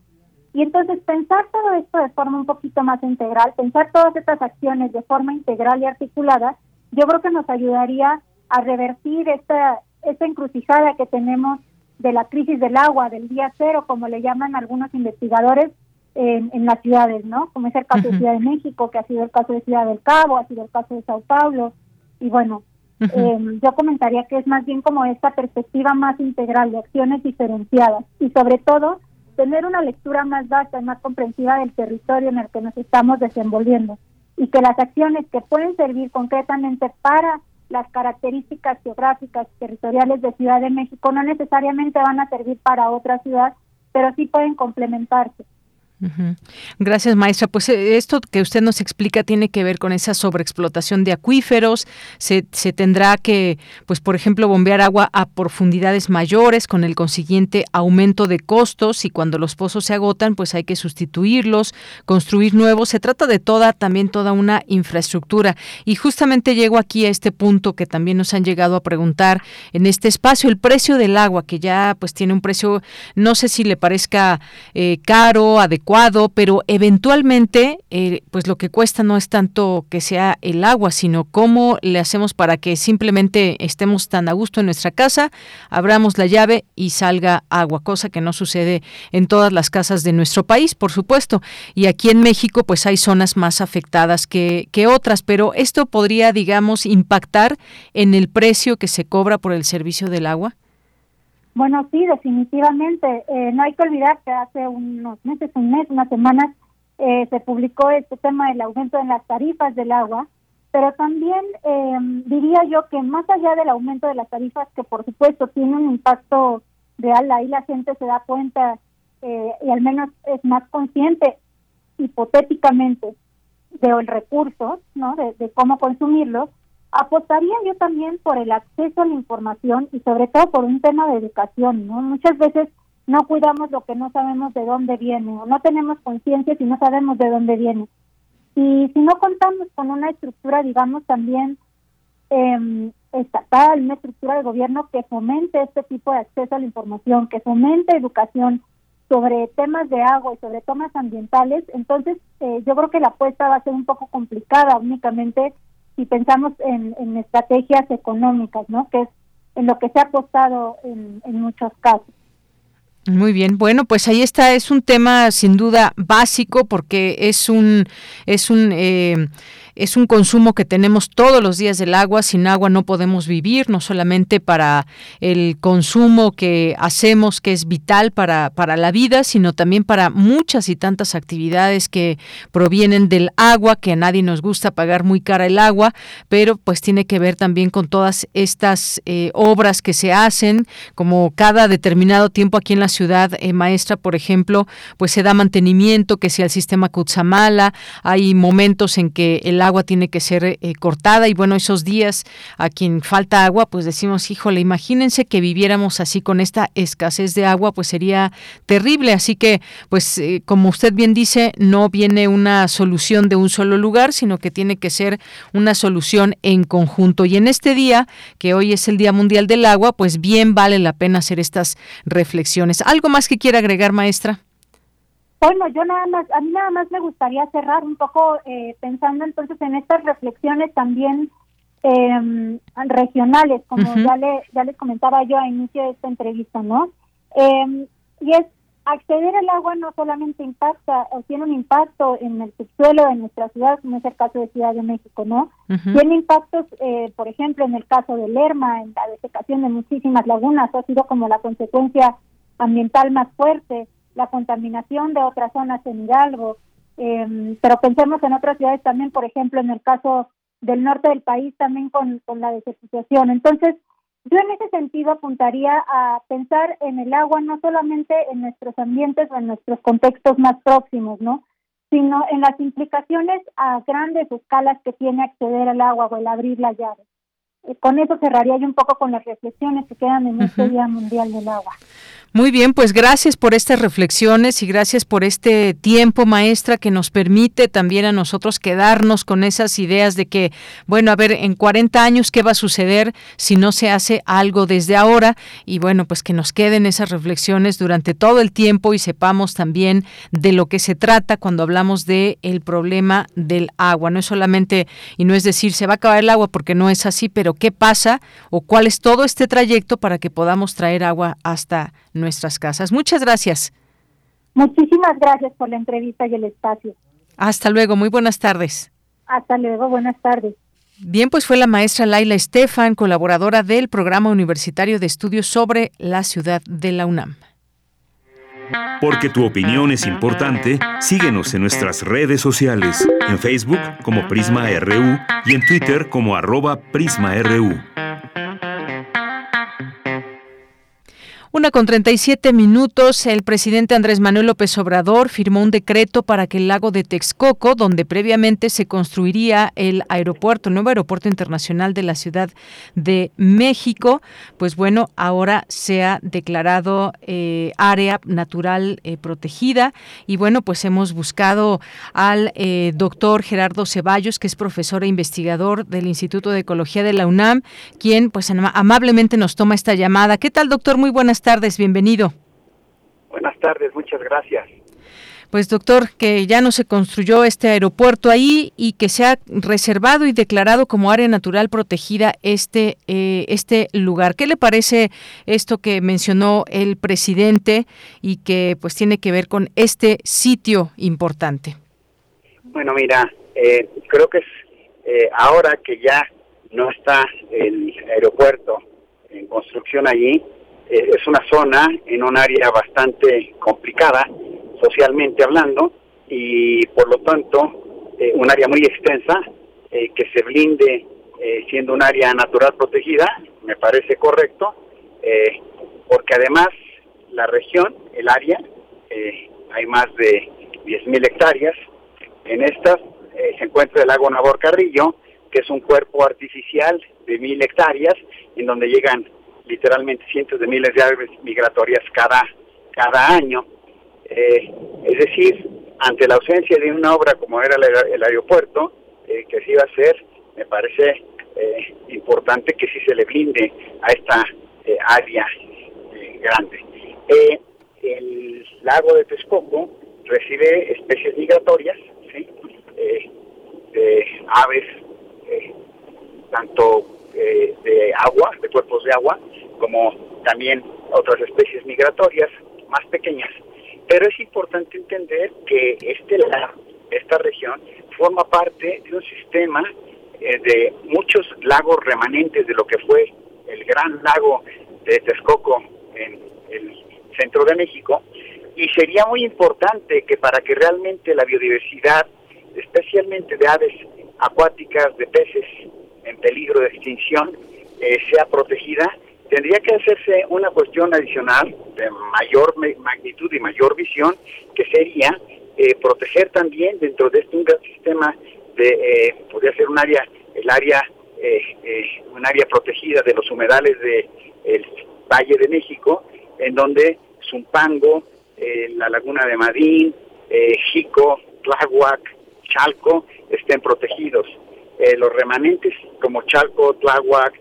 Y entonces pensar todo esto de forma un poquito más integral, pensar todas estas acciones de forma integral y articulada, yo creo que nos ayudaría a revertir esta, esta encrucijada que tenemos de la crisis del agua, del día cero, como le llaman algunos investigadores en, en las ciudades, ¿no? Como es el caso de Ciudad de México, que ha sido el caso de Ciudad del Cabo, ha sido el caso de Sao Paulo, y bueno, Em, yo comentaría que es más bien como esta perspectiva más integral de acciones diferenciadas y sobre todo tener una lectura más vasta y más comprensiva del territorio en el que nos estamos desenvolviendo y que las acciones que pueden servir concretamente para las características geográficas y territoriales de Ciudad de México no necesariamente van a servir para otra ciudad, pero sí pueden complementarse. Gracias, maestra. Pues eh, esto que usted nos explica tiene que ver con esa sobreexplotación de acuíferos. Se, se, tendrá que, pues, por ejemplo, bombear agua a profundidades mayores con el consiguiente aumento de costos y cuando los pozos se agotan, pues hay que sustituirlos, construir nuevos. Se trata de toda, también toda una infraestructura. Y justamente llego aquí a este punto que también nos han llegado a preguntar en este espacio, el precio del agua, que ya pues tiene un precio, no sé si le parezca eh, caro, adecuado pero eventualmente, eh, pues lo que cuesta no es tanto que sea el agua, sino cómo le hacemos para que simplemente estemos tan a gusto en nuestra casa, abramos la llave y salga agua, cosa que no sucede en todas las casas de nuestro país, por supuesto. Y aquí en México, pues hay zonas más afectadas que, que otras, pero esto podría, digamos, impactar en el precio que se cobra por el servicio del agua. Bueno, sí, definitivamente. Eh, no hay que olvidar que hace unos meses, un mes, unas semanas, eh, se publicó este tema del aumento en las tarifas del agua, pero también eh, diría yo que más allá del aumento de las tarifas, que por supuesto tiene un impacto real, ahí la gente se da cuenta eh, y al menos es más consciente hipotéticamente de recurso, ¿no? De, de cómo consumirlos, apostaría yo también por el acceso a la información y sobre todo por un tema de educación, ¿no? Muchas veces no cuidamos lo que no sabemos de dónde viene o no tenemos conciencia si no sabemos de dónde viene. Y si no contamos con una estructura, digamos, también eh, estatal, una estructura de gobierno que fomente este tipo de acceso a la información, que fomente educación sobre temas de agua y sobre temas ambientales, entonces eh, yo creo que la apuesta va a ser un poco complicada únicamente si pensamos en, estrategias económicas, ¿no? Que es en lo que se ha apostado en, en muchos casos. Muy bien, bueno, pues ahí está, es un tema sin duda básico porque es un es un eh, es un consumo que tenemos todos los días del agua. Sin agua no podemos vivir, no solamente para el consumo que hacemos, que es vital para, para la vida, sino también para muchas y tantas actividades que provienen del agua, que a nadie nos gusta pagar muy cara el agua, pero pues tiene que ver también con todas estas eh, obras que se hacen, como cada determinado tiempo aquí en la ciudad, eh, maestra, por ejemplo, pues se da mantenimiento, que sea el sistema Cutzamala, hay momentos en que el agua agua tiene que ser eh, cortada y bueno, esos días a quien falta agua, pues decimos, híjole, imagínense que viviéramos así con esta escasez de agua, pues sería terrible. Así que, pues eh, como usted bien dice, no viene una solución de un solo lugar, sino que tiene que ser una solución en conjunto. Y en este día, que hoy es el Día Mundial del Agua, pues bien vale la pena hacer estas reflexiones. ¿Algo más que quiera agregar, maestra? Bueno, yo nada más, a mí nada más me gustaría cerrar un poco eh, pensando entonces en estas reflexiones también eh, regionales, como ya le ya les comentaba yo a inicio de esta entrevista, ¿no? Eh, y es acceder al agua no solamente impacta o tiene un impacto en el subsuelo de nuestra ciudad, como es el caso de Ciudad de México, ¿no? Tiene impactos, eh, por ejemplo, en el caso de Lerma, en la desecación de muchísimas lagunas, ha sido como la consecuencia ambiental más fuerte la contaminación de otras zonas en Hidalgo, em, pero pensemos en otras ciudades también, por ejemplo, en el caso del norte del país también con, con la desertización. Entonces, yo en ese sentido apuntaría a pensar en el agua no solamente en nuestros ambientes o en nuestros contextos más próximos, ¿no? sino en las implicaciones a grandes escalas que tiene acceder al agua o el abrir la llave. Eh, con eso cerraría yo un poco con las reflexiones que quedan en este Día Mundial del Agua. Muy bien, pues gracias por estas reflexiones y gracias por este tiempo, maestra, que nos permite también a nosotros quedarnos con esas ideas de que, bueno, a ver, en 40 años, ¿qué va a suceder si no se hace algo desde ahora? Y bueno, pues que nos queden esas reflexiones durante todo el tiempo y sepamos también de lo que se trata cuando hablamos de el problema del agua. No es solamente, y no es decir, se va a acabar el agua porque no es así, pero ¿qué pasa o cuál es todo este trayecto para que podamos traer agua hasta nuestras casas. Muchas gracias. Muchísimas gracias por la entrevista y el espacio. Hasta luego, muy buenas tardes. Hasta luego, buenas tardes. Bien, pues fue la maestra Laila Estefan, colaboradora del Programa Universitario de Estudios sobre la Ciudad de la UNAM. Porque tu opinión es importante, síguenos en nuestras redes sociales, en Facebook como Prisma RU y en Twitter como arroba PrismaRU. Una con 37 minutos, el presidente Andrés Manuel López Obrador firmó un decreto para que el lago de Texcoco, donde previamente se construiría el aeropuerto, el nuevo aeropuerto internacional de la Ciudad de México, pues bueno, ahora sea declarado eh, área natural eh, protegida. Y bueno, pues hemos buscado al eh, doctor Gerardo Ceballos, que es profesor e investigador del Instituto de Ecología de la UNAM, quien pues amablemente nos toma esta llamada. ¿Qué tal, doctor? Muy buenas tardes, bienvenido. Buenas tardes, muchas gracias. Pues doctor, que ya no se construyó este aeropuerto ahí y que se ha reservado y declarado como área natural protegida este, eh, este lugar. ¿Qué le parece esto que mencionó el presidente y que pues tiene que ver con este sitio importante? Bueno, mira, eh, creo que es eh, ahora que ya no está el aeropuerto en construcción allí, eh, es una zona en un área bastante complicada socialmente hablando y por lo tanto eh, un área muy extensa eh, que se blinde siendo un área natural protegida me parece correcto porque además la región, el área, hay más de 10.000 hectáreas. En estas se encuentra el lago Nabor Carrillo, que es un cuerpo artificial de mil hectáreas, en donde llegan literalmente cientos de miles de aves migratorias cada, cada año. Eh, es decir, ante la ausencia de una obra como era el, aeropuerto, eh, que se iba a hacer, me parece eh, importante que sí se le blinde a esta área grande. el lago de Texcoco recibe especies migratorias, de aves, tanto de agua, de cuerpos de agua, como también otras especies migratorias más pequeñas. Pero es importante entender que este esta región forma parte de un sistema eh, de muchos lagos remanentes de lo que fue el gran lago de Texcoco en el centro de México y sería muy importante que para que realmente la biodiversidad, especialmente de aves acuáticas, de peces en peligro de extinción, eh, sea protegida, tendría que hacerse una cuestión adicional de mayor magnitud y mayor visión, que sería eh, proteger también dentro de este gran sistema de, eh, podría ser un área, el área, eh, un área protegida de los humedales del el Valle de México, en donde Zumpango, la laguna de Madín, Jico, Tláhuac, Chalco estén protegidos. Los remanentes como Chalco, Tláhuac,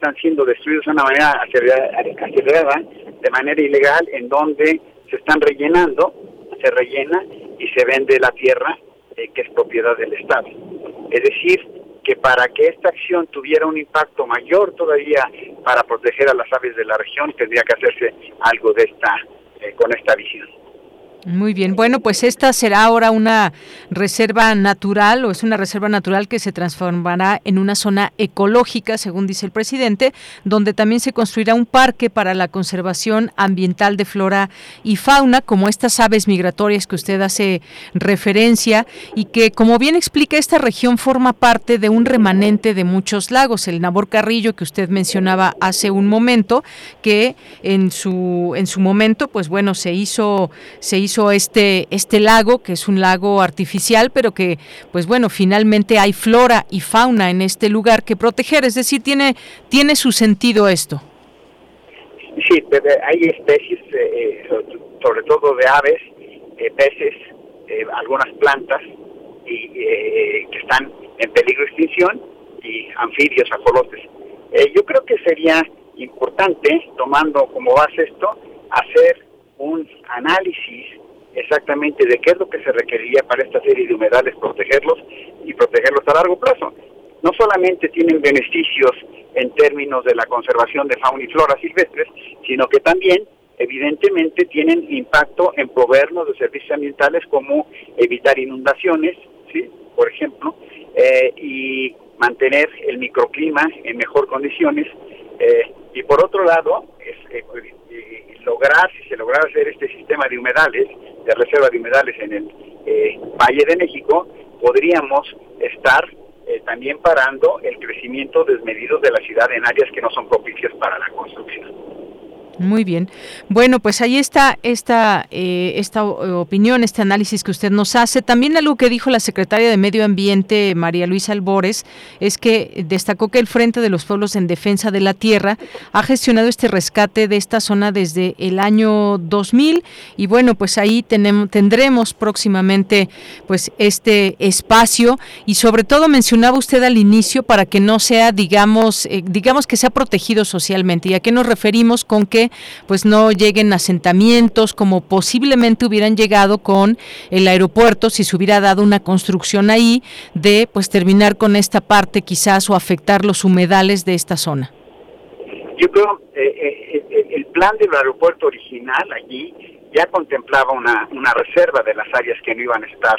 están siendo destruidos de una manera acelerada, de manera ilegal, en donde se están rellenando, se rellena y se vende la tierra eh, que es propiedad del Estado. Es decir, que para que esta acción tuviera un impacto mayor todavía para proteger a las aves de la región, tendría que hacerse algo de esta, eh, con esta visión. Muy bien, bueno, pues esta será ahora una reserva natural o es una reserva natural que se transformará en una zona ecológica, según dice el presidente, donde también se construirá un parque para la conservación ambiental de flora y fauna, como estas aves migratorias que usted hace referencia y que, como bien explica, esta región forma parte de un remanente de muchos lagos, el Nabor Carrillo que usted mencionaba hace un momento, que en su en su momento, pues bueno, se hizo se hizo hizo este, este lago, que es un lago artificial, pero que, pues bueno, finalmente hay flora y fauna en este lugar que proteger, es decir, tiene, tiene su sentido esto. Sí, hay especies, eh, sobre todo de aves, eh, peces, eh, algunas plantas y, que están en peligro de extinción y anfibios, ajolotes. yo creo que sería importante, tomando como base esto, hacer un análisis exactamente de qué es lo que se requeriría para esta serie de humedales, protegerlos y protegerlos a largo plazo. No solamente tienen beneficios en términos de la conservación de fauna y flora silvestres, sino que también evidentemente tienen impacto en proveernos de servicios ambientales como evitar inundaciones, ¿sí? por ejemplo, eh, y mantener el microclima en mejor condiciones. Eh, y por otro lado, es, eh, lograr, si se lograra hacer este sistema de humedales, de reserva de humedales en el eh, Valle de México, podríamos estar eh, también parando el crecimiento desmedido de la ciudad en áreas que no son propicias para la construcción. Muy bien. Bueno, pues ahí está esta, eh, esta opinión, este análisis que usted nos hace. También algo que dijo la secretaria de Medio Ambiente, María Luisa Albores, es que destacó que el Frente de los Pueblos en Defensa de la Tierra ha gestionado este rescate de esta zona desde el año 2000 y bueno, pues ahí tenemos, tendremos próximamente pues este espacio y sobre todo mencionaba usted al inicio para que no sea, digamos, eh, digamos que sea protegido socialmente. ¿Y a qué nos referimos con que pues no lleguen asentamientos como posiblemente hubieran llegado con el aeropuerto si se hubiera dado una construcción ahí de pues terminar con esta parte quizás o afectar los humedales de esta zona. Yo creo eh, eh, el plan del aeropuerto original allí ya contemplaba una, una reserva de las áreas que no iban a estar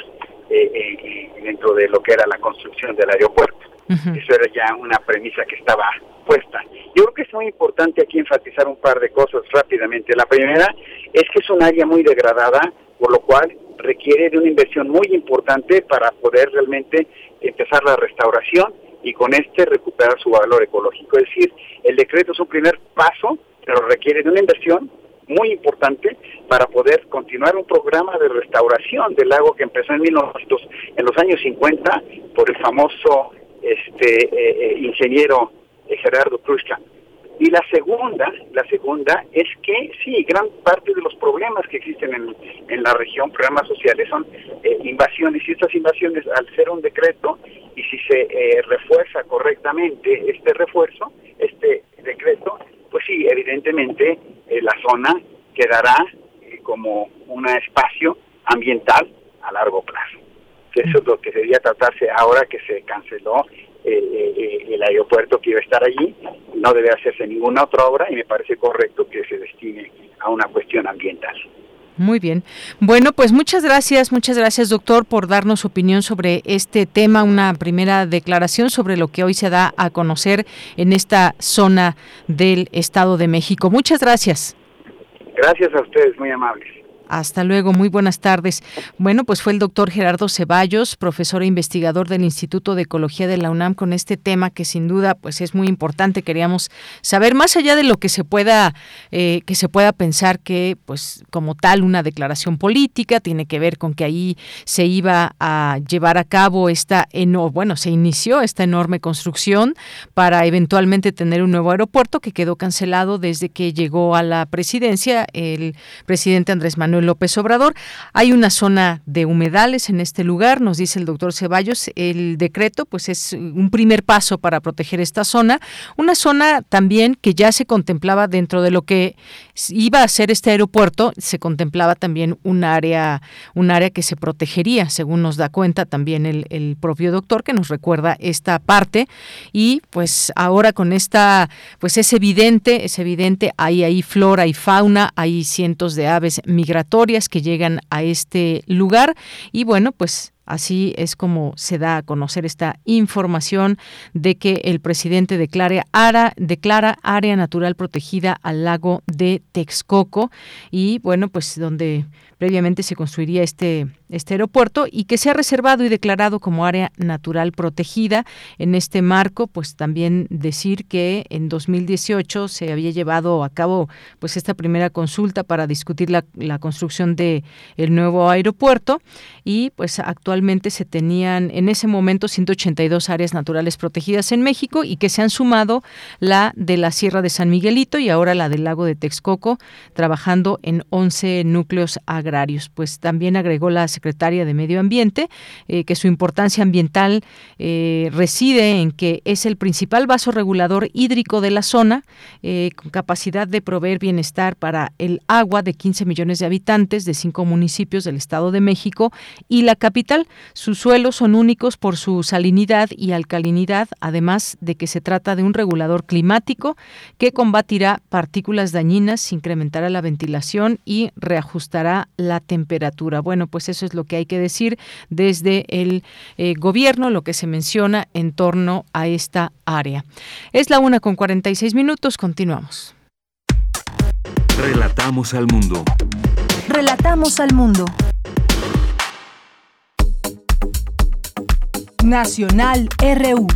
eh, dentro de lo que era la construcción del aeropuerto. Eso era ya una premisa que estaba puesta. Yo creo que es muy importante aquí enfatizar un par de cosas rápidamente. La primera es que es un área muy degradada, por lo cual requiere de una inversión muy importante para poder realmente empezar la restauración y con este recuperar su valor ecológico. Es decir, el decreto es un primer paso, pero requiere de una inversión muy importante para poder continuar un programa de restauración del lago que empezó en, 1900, en los años 50 por el famoso este eh, eh, ingeniero Gerardo Kruzka. Y la segunda, la segunda es que sí, gran parte de los problemas que existen en, en la región, problemas sociales, son invasiones y estas invasiones al ser un decreto y si se refuerza correctamente este refuerzo, este decreto, pues sí, evidentemente la zona quedará como un espacio ambiental a largo plazo eso es lo que debía tratarse ahora que se canceló eh, eh, el aeropuerto que iba a estar allí. No debe hacerse ninguna otra obra y me parece correcto que se destine a una cuestión ambiental. Muy bien. Bueno, pues muchas gracias, muchas gracias doctor por darnos opinión sobre este tema, una primera declaración sobre lo que hoy se da a conocer en esta zona del Estado de México. Muchas gracias. Gracias a ustedes, muy amables. Hasta luego, muy buenas tardes. Bueno, pues fue el doctor Gerardo Ceballos, profesor e investigador del Instituto de Ecología de la UNAM, con este tema que sin duda pues es muy importante. Queríamos saber más allá de lo que se pueda eh, que se pueda pensar que pues como tal una declaración política tiene que ver con que ahí se iba a llevar a cabo esta bueno se inició esta enorme construcción para eventualmente tener un nuevo aeropuerto que quedó cancelado desde que llegó a la presidencia el presidente Andrés Manuel López Obrador. Hay una zona de humedales en este lugar, nos dice el doctor Ceballos. El decreto, pues, es un primer paso para proteger esta zona. Una zona también que ya se contemplaba dentro de lo que iba a ser este aeropuerto, se contemplaba también un área, un área que se protegería, según nos da cuenta también el, el propio doctor, que nos recuerda esta parte. Y pues ahora con esta, pues es evidente, es evidente, hay ahí flora y fauna, hay cientos de aves migratorias que llegan a este lugar. Y bueno, pues Así es como se da a conocer esta información de que el presidente declara, declara área natural protegida al lago de Texcoco y bueno, pues donde previamente se construiría este, este aeropuerto y que se ha reservado y declarado como área natural protegida. En este marco, pues también decir que en 2018 se había llevado a cabo pues esta primera consulta para discutir la, la construcción de el nuevo aeropuerto y pues actualmente se tenían en ese momento 182 áreas naturales protegidas en México y que se han sumado la de la Sierra de San Miguelito y ahora la del lago de Texcoco, trabajando en 11 núcleos agrarios pues también agregó la secretaria de Medio Ambiente eh, que su importancia ambiental eh, reside en que es el principal vaso regulador hídrico de la zona, eh, con capacidad de proveer bienestar para el agua de 15 millones de habitantes de cinco municipios del Estado de México y la capital. Sus suelos son únicos por su salinidad y alcalinidad, además de que se trata de un regulador climático que combatirá partículas dañinas, incrementará la ventilación y reajustará la temperatura. Bueno, pues eso es lo que hay que decir desde el eh, gobierno, lo que se menciona en torno a esta área. Es la una con 46 minutos, continuamos. Relatamos al mundo. Relatamos al mundo. Nacional RU.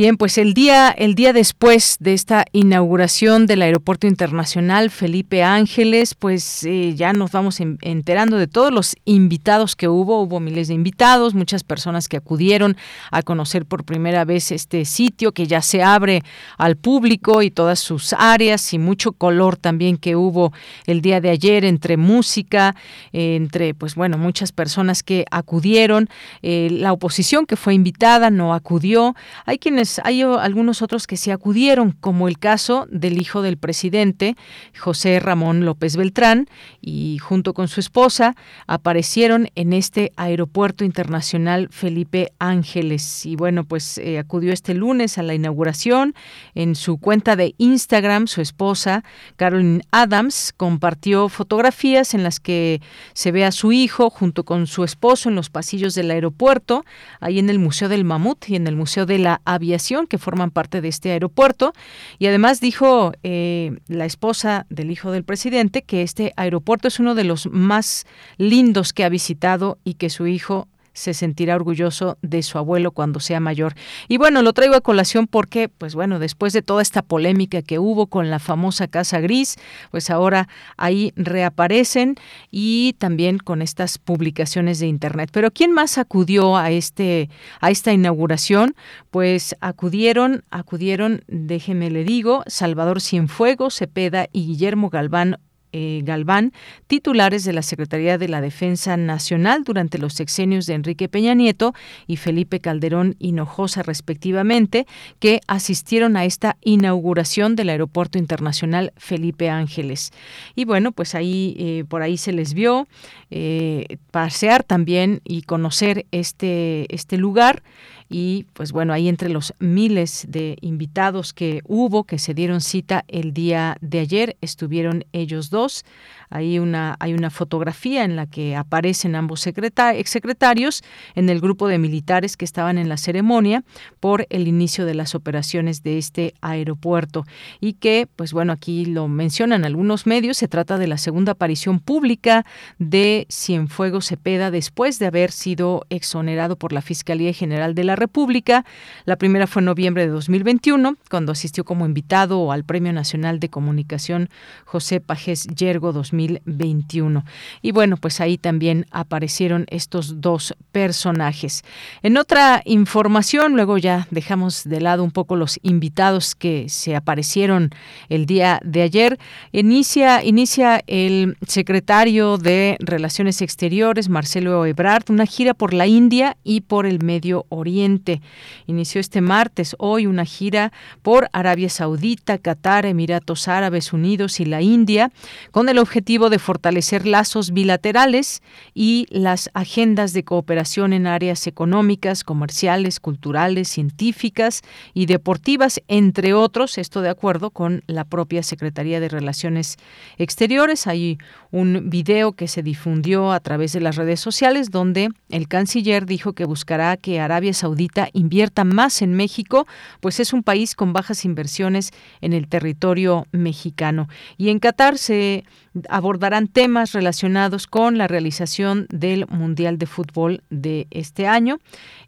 Bien, pues el día, el día después de esta inauguración del Aeropuerto Internacional Felipe Ángeles, pues eh, ya nos vamos enterando de todos los invitados que hubo. Hubo miles de invitados, muchas personas que acudieron a conocer por primera vez este sitio que ya se abre al público y todas sus áreas y mucho color también que hubo el día de ayer entre música, entre, pues bueno, muchas personas que acudieron. Eh, la oposición que fue invitada no acudió. Hay quienes hay algunos otros que se acudieron, como el caso del hijo del presidente, José Ramón López Beltrán, y junto con su esposa aparecieron en este aeropuerto internacional Felipe Ángeles. Y bueno, pues eh, acudió este lunes a la inauguración. En su cuenta de Instagram, su esposa, Carolyn Adams, compartió fotografías en las que se ve a su hijo junto con su esposo en los pasillos del aeropuerto, ahí en el Museo del Mamut y en el Museo de la Aviación que forman parte de este aeropuerto. Y además dijo eh, la esposa del hijo del presidente que este aeropuerto es uno de los más lindos que ha visitado y que su hijo se sentirá orgulloso de su abuelo cuando sea mayor. Y bueno, lo traigo a colación porque, pues bueno, después de toda esta polémica que hubo con la famosa Casa Gris, pues ahora ahí reaparecen y también con estas publicaciones de internet. Pero ¿quién más acudió a este a esta inauguración? Pues acudieron, acudieron, déjeme le digo, Salvador Cienfuegos, Cepeda y Guillermo Galván eh, Galván, titulares de la Secretaría de la Defensa Nacional durante los sexenios de Enrique Peña Nieto y Felipe Calderón Hinojosa, respectivamente, que asistieron a esta inauguración del Aeropuerto Internacional Felipe Ángeles. Y bueno, pues ahí eh, por ahí se les vio eh, pasear también y conocer este, este lugar y pues bueno, ahí entre los miles de invitados que hubo, que se dieron cita el día de ayer, estuvieron ellos dos. Hay una, hay una fotografía en la que aparecen ambos exsecretarios en el grupo de militares que estaban en la ceremonia por el inicio de las operaciones de este aeropuerto y que, pues bueno, aquí lo mencionan algunos medios, se trata de la segunda aparición pública de Cienfuegos Cepeda después de haber sido exonerado por la Fiscalía General de la República. La primera fue en noviembre de 2021, cuando asistió como invitado al Premio Nacional de Comunicación José Pajes Yergo 2021. Y bueno, pues ahí también aparecieron estos dos personajes. En otra información, luego ya dejamos de lado un poco los invitados que se aparecieron el día de ayer. Inicia, inicia el secretario de Relaciones Exteriores, Marcelo Ebrard, una gira por la India y por el Medio Oriente Inició este martes, hoy, una gira por Arabia Saudita, Qatar, Emiratos Árabes Unidos y la India, con el objetivo de fortalecer lazos bilaterales y las agendas de cooperación en áreas económicas, comerciales, culturales, científicas y deportivas, entre otros, esto de acuerdo con la propia Secretaría de Relaciones Exteriores. Hay un video que se difundió a través de las redes sociales donde el canciller dijo que buscará que Arabia Saudita invierta más en México, pues es un país con bajas inversiones en el territorio mexicano. Y en Qatar se abordarán temas relacionados con la realización del Mundial de Fútbol de este año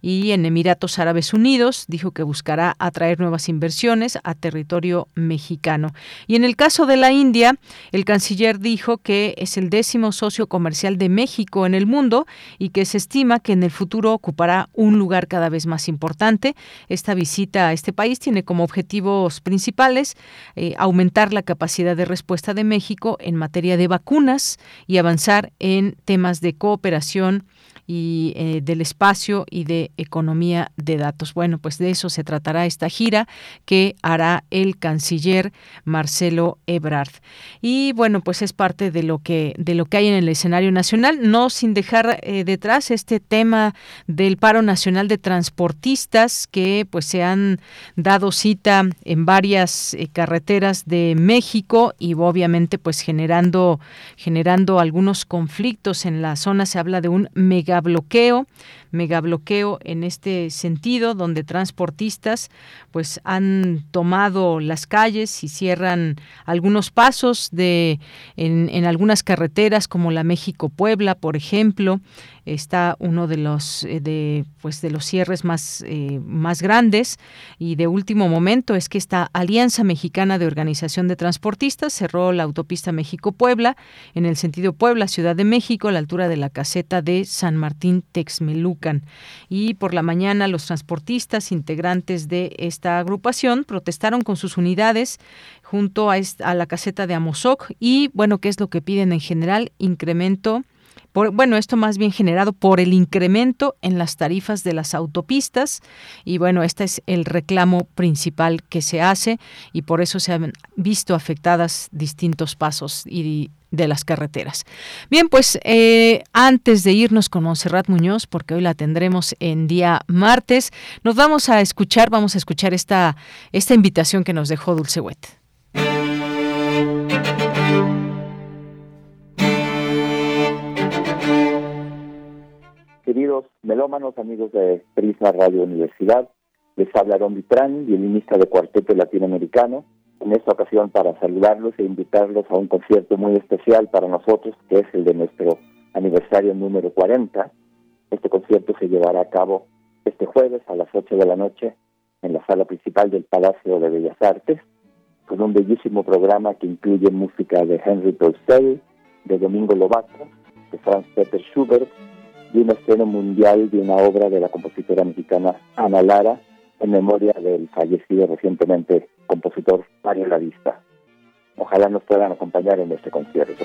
y en Emiratos Árabes Unidos dijo que buscará atraer nuevas inversiones a territorio mexicano. Y en el caso de la India, el canciller dijo que es el décimo socio comercial de México en el mundo y que se estima que en el futuro ocupará un lugar cada vez más importante. Esta visita a este país tiene como objetivos principales eh, aumentar la capacidad de respuesta de México en materia de vacunas y avanzar en temas de cooperación y eh, del espacio y de economía de datos. Bueno, pues de eso se tratará esta gira que hará el canciller Marcelo Ebrard. Y bueno, pues es parte de lo que de lo que hay en el escenario nacional, no sin dejar eh, detrás este tema del paro nacional de transportistas que pues se han dado cita en varias eh, carreteras de México y obviamente pues generando generando algunos conflictos en la zona se habla de un mega bloqueo, mega bloqueo en este sentido, donde transportistas pues han tomado las calles y cierran algunos pasos de en, en algunas carreteras como la México Puebla, por ejemplo, está uno de los eh, de pues de los cierres más eh, más grandes. Y de último momento es que esta Alianza Mexicana de Organización de Transportistas cerró la autopista México Puebla en el sentido Puebla Ciudad de México a la altura de la caseta de San Martín Y por la mañana los transportistas integrantes de esta agrupación protestaron con sus unidades junto a, a la caseta de Amozoc y bueno qué es lo que piden en general incremento bueno, esto más bien generado por el incremento en las tarifas de las autopistas y bueno, este es el reclamo principal que se hace y por eso se han visto afectadas distintos pasos y de las carreteras. Bien, pues eh, antes de irnos con Monserrat Muñoz, porque hoy la tendremos en día martes, nos vamos a escuchar, vamos a escuchar esta, esta invitación que nos dejó Dulce. Queridos melómanos, amigos de Prisa Radio Universidad. Les habla Ron Vitrán, violinista de Cuarteto Latinoamericano. En esta ocasión para saludarlos e invitarlos a un concierto muy especial para nosotros, que es el de nuestro aniversario número 40. Este concierto se llevará a cabo este jueves a las 8 de la noche en la sala principal del Palacio de Bellas Artes, con un bellísimo programa que incluye música de Henry Purcell, de Domingo Lobato, de Franz Peter Schubert, y un estreno mundial de una obra de la compositora mexicana Ana Lara en memoria del fallecido recientemente compositor Mario Lavista. Ojalá nos puedan acompañar en este concierto.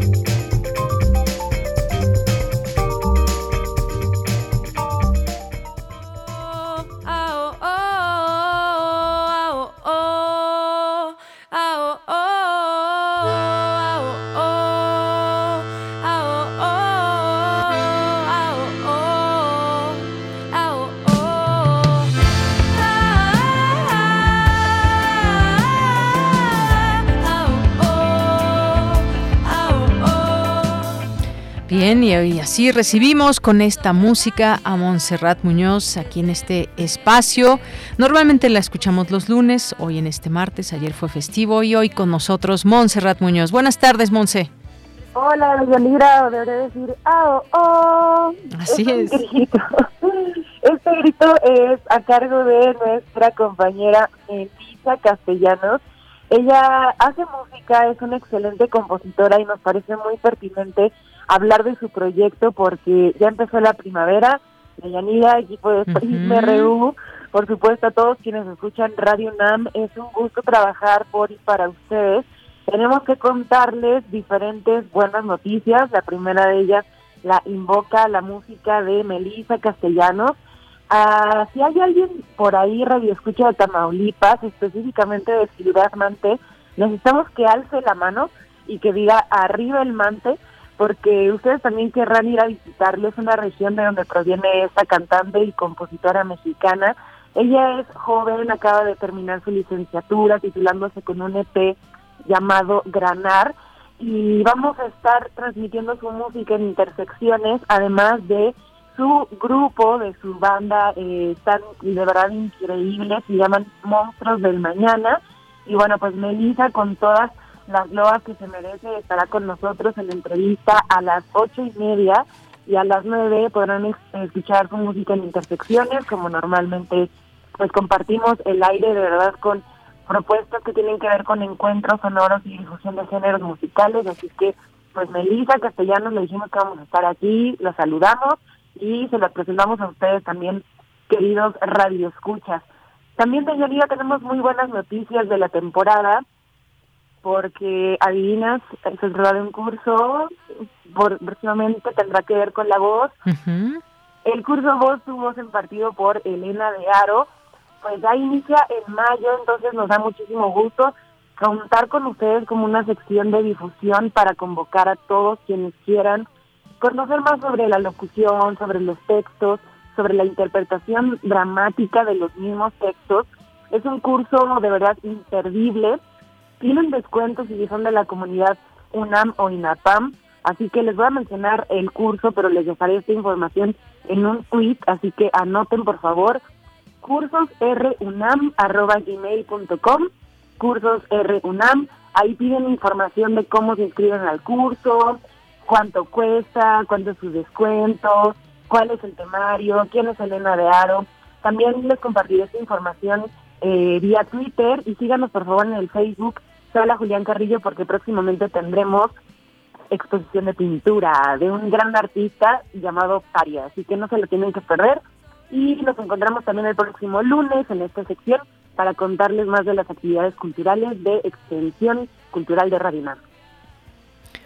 y así recibimos con esta música a Montserrat Muñoz aquí en este espacio. Normalmente la escuchamos los lunes, hoy en este martes, ayer fue festivo y hoy con nosotros Montserrat Muñoz. Buenas tardes, Monse. Hola, Yanira, debería decir, ah, oh, Así es. Este grito es a cargo de nuestra compañera Melissa Castellanos. Ella hace música, es una excelente compositora y nos parece muy pertinente hablar de su proyecto porque ya empezó la primavera. Yanira, equipo de Prisma RU, por supuesto a todos quienes escuchan Radio NAM, es un gusto trabajar por y para ustedes. Tenemos que contarles diferentes buenas noticias. La primera de ellas la invoca la música de Melissa Castellanos. Ah, si hay alguien por ahí radio escucha de Tamaulipas, específicamente de Ciudad Mante, necesitamos que alce la mano y que diga arriba el Mante porque ustedes también querrán ir a visitarles una región de donde proviene esta cantante y compositora mexicana. Ella es joven, acaba de terminar su licenciatura, titulándose con un EP llamado Granar, y vamos a estar transmitiendo su música en intersecciones, además de su grupo, de su banda, eh, tan de verdad increíble, se llaman Monstruos del Mañana, y bueno, pues Melissa con todas las loas que se merece estará con nosotros en la entrevista a las ocho y media y a las nueve podrán escuchar su música en intersecciones como normalmente pues compartimos el aire de verdad con propuestas que tienen que ver con encuentros sonoros y difusión de géneros musicales. Así que pues Melissa Castellanos le dijimos que vamos a estar aquí la saludamos y se la presentamos a ustedes también queridos radioescuchas. También de tenemos muy buenas noticias de la temporada porque adivinas, se trata de un curso, por, próximamente tendrá que ver con la voz. El curso Voz, tu voz impartido por Elena de Aro, pues ya inicia en mayo, entonces nos da muchísimo gusto contar con ustedes como una sección de difusión para convocar a todos quienes quieran conocer más sobre la locución, sobre los textos, sobre la interpretación dramática de los mismos textos. Es un curso de verdad imperdible. Tienen descuentos si son de la comunidad UNAM o INAPAM. Así que les voy a mencionar el curso, pero les dejaré esta información en un tweet, así que anoten por favor cursosrunam.gmail.com cursosrunam, ahí piden información de cómo se inscriben al curso, cuánto cuesta, cuánto es su descuento, cuál es el temario, quién es Elena de Aro. También les compartiré esta información eh, vía Twitter y síganos por favor en el Facebook Sala Julián Carrillo porque próximamente tendremos exposición de pintura de un gran artista llamado Paria, así que no se lo tienen que perder y nos encontramos también el próximo lunes en esta sección para contarles más de las actividades culturales de Extensión Cultural de Radina.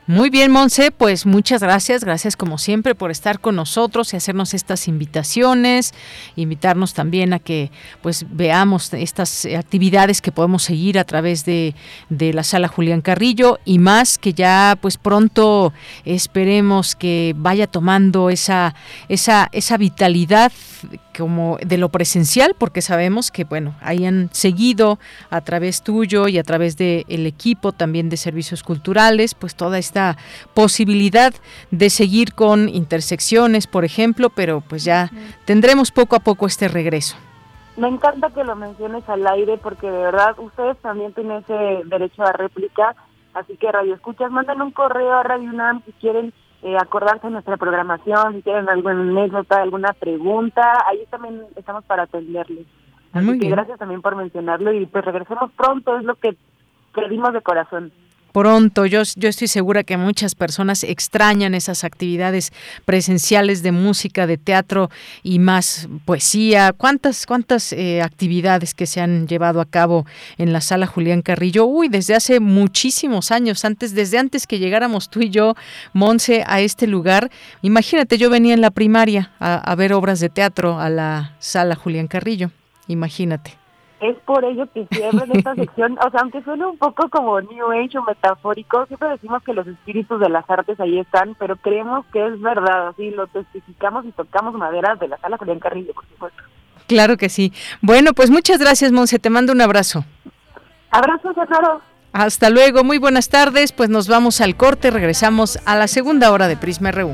Muy bien, Monse, pues muchas gracias, gracias como siempre por estar con nosotros y hacernos estas invitaciones, invitarnos también a que pues veamos estas actividades que podemos seguir a través de, de la sala Julián Carrillo y más que ya pues pronto esperemos que vaya tomando esa, esa, esa vitalidad como de lo presencial, porque sabemos que, bueno, hayan seguido a través tuyo y a través del el equipo también de servicios culturales, pues toda esta posibilidad de seguir con intersecciones, por ejemplo, pero pues ya tendremos poco a poco este regreso. Me encanta que lo menciones al aire porque de verdad ustedes también tienen ese derecho a réplica, así que Radio Escuchas, manden un correo a Radio UNAM si quieren eh, acordarse de nuestra programación, si tienen alguna anécdota, alguna pregunta, ahí también estamos para atenderles. Así que gracias también por mencionarlo y pues regresemos pronto, es lo que pedimos de corazón pronto. Yo, yo estoy segura que muchas personas extrañan esas actividades presenciales de música, de teatro y más poesía. ¿Cuántas, cuántas eh, actividades que se han llevado a cabo en la sala Julián Carrillo? Uy, desde hace muchísimos años, antes, desde antes que llegáramos tú y yo, Monse, a este lugar. Imagínate, yo venía en la primaria a, a ver obras de teatro a la sala Julián Carrillo. Imagínate. Es por ello que siempre en esta sección, o sea, aunque suene un poco como New Age o metafórico, siempre decimos que los espíritus de las artes ahí están, pero creemos que es verdad, así lo testificamos y tocamos madera de la sala Julián Carrillo, por supuesto. Claro que sí. Bueno, pues muchas gracias, Monse, te mando un abrazo. Abrazo, César. Hasta luego, muy buenas tardes, pues nos vamos al corte, regresamos a la segunda hora de Prisma RU.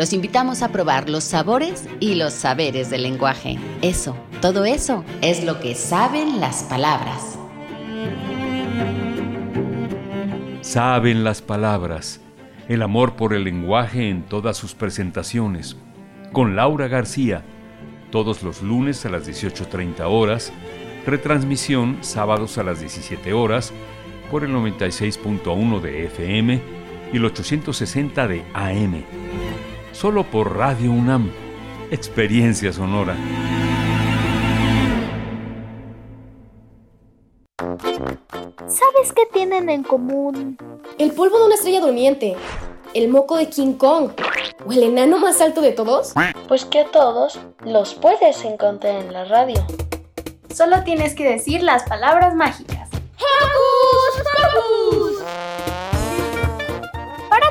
Los invitamos a probar los sabores y los saberes del lenguaje. Eso, todo eso es lo que saben las palabras. Saben las palabras. El amor por el lenguaje en todas sus presentaciones. Con Laura García. Todos los lunes a las 18.30 horas. Retransmisión sábados a las 17 horas por el 96.1 de FM y el 860 de AM solo por Radio UNAM. Experiencia sonora. ¿Sabes qué tienen en común? El polvo de una estrella durmiente, el moco de King Kong o el enano más alto de todos. Pues que a todos los puedes encontrar en la radio. Solo tienes que decir las palabras mágicas. ¡Hocus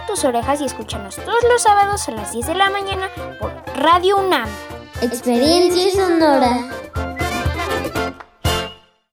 tus orejas y escúchanos todos los sábados a las 10 de la mañana por Radio UNAM. Experiencia sonora.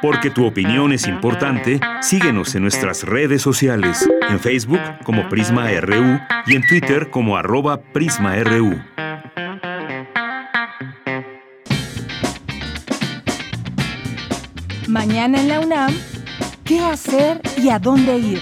Porque tu opinión es importante, síguenos en nuestras redes sociales, en Facebook como Prisma RU y en Twitter como arroba PrismaRU. Mañana en la UNAM, ¿qué hacer y a dónde ir?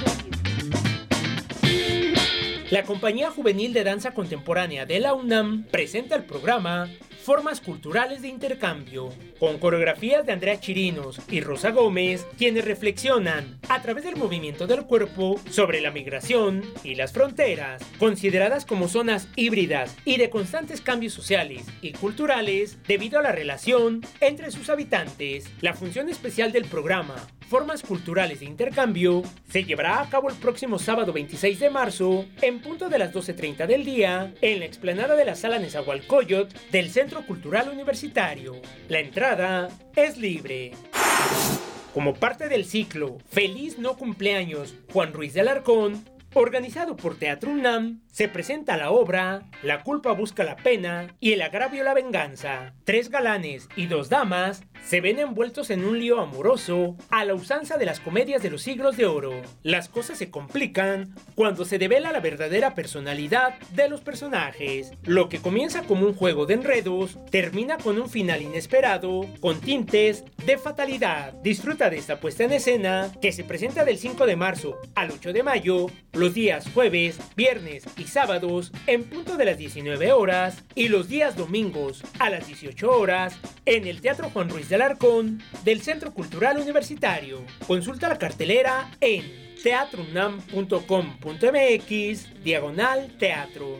La Compañía Juvenil de Danza Contemporánea de la UNAM presenta el programa Formas Culturales de Intercambio, con coreografías de Andrea Chirinos y Rosa Gómez, quienes reflexionan a través del movimiento del cuerpo sobre la migración y las fronteras, consideradas como zonas híbridas y de constantes cambios sociales y culturales debido a la relación entre sus habitantes. La función especial del programa Formas Culturales de Intercambio se llevará a cabo el próximo sábado 26 de marzo en punto de las 12.30 del día en la explanada de la Sala Nezahualcóyotl del Centro Cultural Universitario. La entrada es libre. Como parte del ciclo Feliz No Cumpleaños Juan Ruiz de Alarcón, organizado por Teatro UNAM, se presenta la obra La culpa busca la pena y el agravio la venganza. Tres galanes y dos damas se ven envueltos en un lío amoroso a la usanza de las comedias de los siglos de oro. Las cosas se complican cuando se devela la verdadera personalidad de los personajes. Lo que comienza como un juego de enredos termina con un final inesperado con tintes de fatalidad. Disfruta de esta puesta en escena que se presenta del 5 de marzo al 8 de mayo, los días jueves, viernes y sábados en punto de las 19 horas y los días domingos a las 18 horas en el Teatro Juan Ruiz de Alarcón del Centro Cultural Universitario. Consulta la cartelera en teatrunam.com.mx diagonal teatro.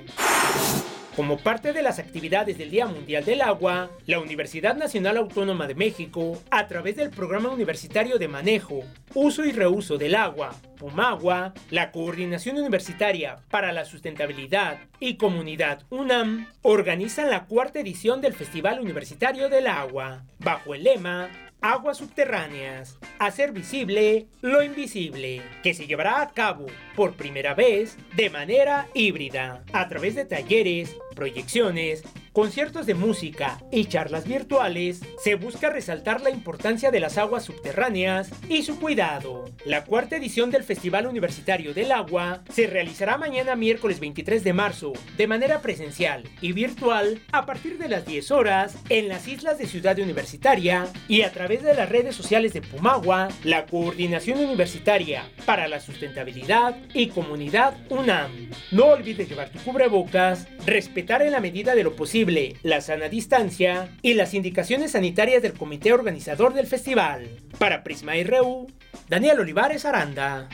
Como parte de las actividades del Día Mundial del Agua, la Universidad Nacional Autónoma de México, a través del Programa Universitario de Manejo, Uso y Reuso del Agua, PUMAGUA, la Coordinación Universitaria para la Sustentabilidad y Comunidad UNAM, organizan la cuarta edición del Festival Universitario del Agua, bajo el lema Aguas subterráneas, hacer visible lo invisible, que se llevará a cabo por primera vez de manera híbrida, a través de talleres, proyecciones, conciertos de música y charlas virtuales, se busca resaltar la importancia de las aguas subterráneas y su cuidado. La cuarta edición del Festival Universitario del Agua se realizará mañana miércoles 23 de marzo de manera presencial y virtual a partir de las 10 horas en las islas de Ciudad Universitaria y a través de las redes sociales de Pumagua, la Coordinación Universitaria para la Sustentabilidad y Comunidad UNAM. No olvides llevar tu cubrebocas, respetar en la medida de lo posible la sana distancia y las indicaciones sanitarias del comité organizador del festival. Para Prisma RU, Daniel Olivares Aranda.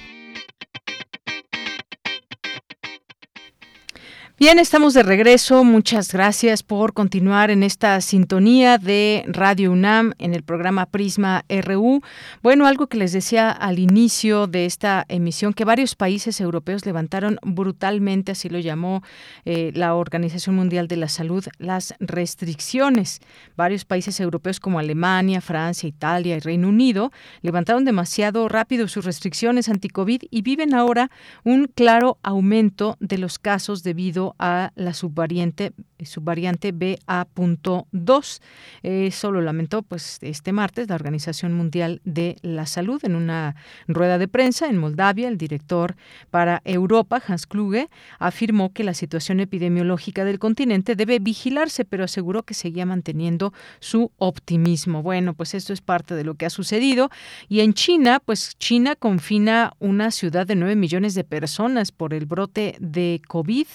Bien, estamos de regreso. Muchas gracias por continuar en esta sintonía de Radio UNAM en el programa Prisma RU. Bueno, algo que les decía al inicio de esta emisión, que varios países europeos levantaron brutalmente, así lo llamó eh, la Organización Mundial de la Salud, las restricciones. Varios países europeos como Alemania, Francia, Italia y Reino Unido levantaron demasiado rápido sus restricciones anti-COVID y viven ahora un claro aumento de los casos debido a la subvariante, subvariante BA.2. Eso lo lamentó pues, este martes la Organización Mundial de la Salud en una rueda de prensa en Moldavia. El director para Europa, Hans Kluge, afirmó que la situación epidemiológica del continente debe vigilarse, pero aseguró que seguía manteniendo su optimismo. Bueno, pues esto es parte de lo que ha sucedido. Y en China, pues China confina una ciudad de 9 millones de personas por el brote de COVID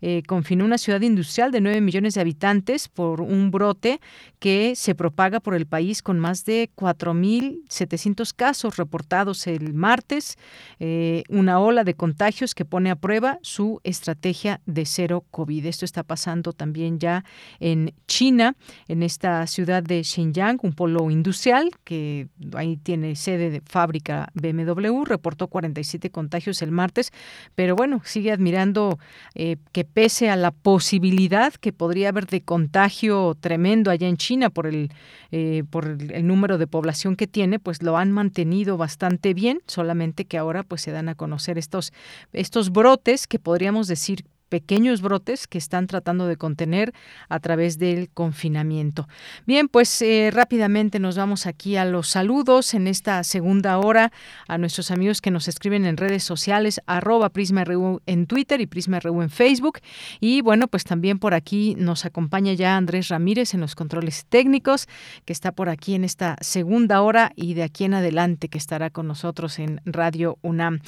eh, confinó una ciudad industrial de 9 millones de habitantes por un brote que se propaga por el país con más de 4.700 casos reportados el martes, eh, una ola de contagios que pone a prueba su estrategia de cero COVID. Esto está pasando también ya en China, en esta ciudad de Xinjiang, un polo industrial que ahí tiene sede de fábrica BMW, reportó 47 contagios el martes, pero bueno, sigue admirando eh, que pese a la posibilidad que podría haber de contagio tremendo allá en China por el, eh, por el, número de población que tiene, pues lo han mantenido bastante bien, solamente que ahora pues se dan a conocer estos, estos brotes que podríamos decir pequeños brotes que están tratando de contener a través del confinamiento. Bien, pues eh, rápidamente nos vamos aquí a los saludos en esta segunda hora a nuestros amigos que nos escriben en redes sociales, arroba PrismaRU en Twitter y PrismaRU en Facebook. Y bueno, pues también por aquí nos acompaña ya Andrés Ramírez en los controles técnicos, que está por aquí en esta segunda hora y de aquí en adelante que estará con nosotros en Radio UNAM.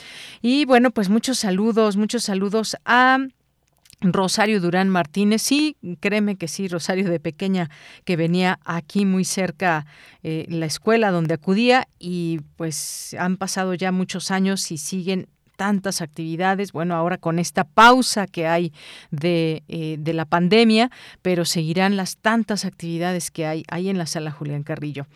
Y bueno, pues muchos saludos, muchos saludos a Rosario Durán Martínez, sí, créeme que sí, Rosario de pequeña que venía aquí muy cerca eh, la escuela donde acudía y pues han pasado ya muchos años y siguen tantas actividades, bueno, ahora con esta pausa que hay de, eh, de, la pandemia, pero seguirán las tantas actividades que hay ahí en la sala Julián Carrillo.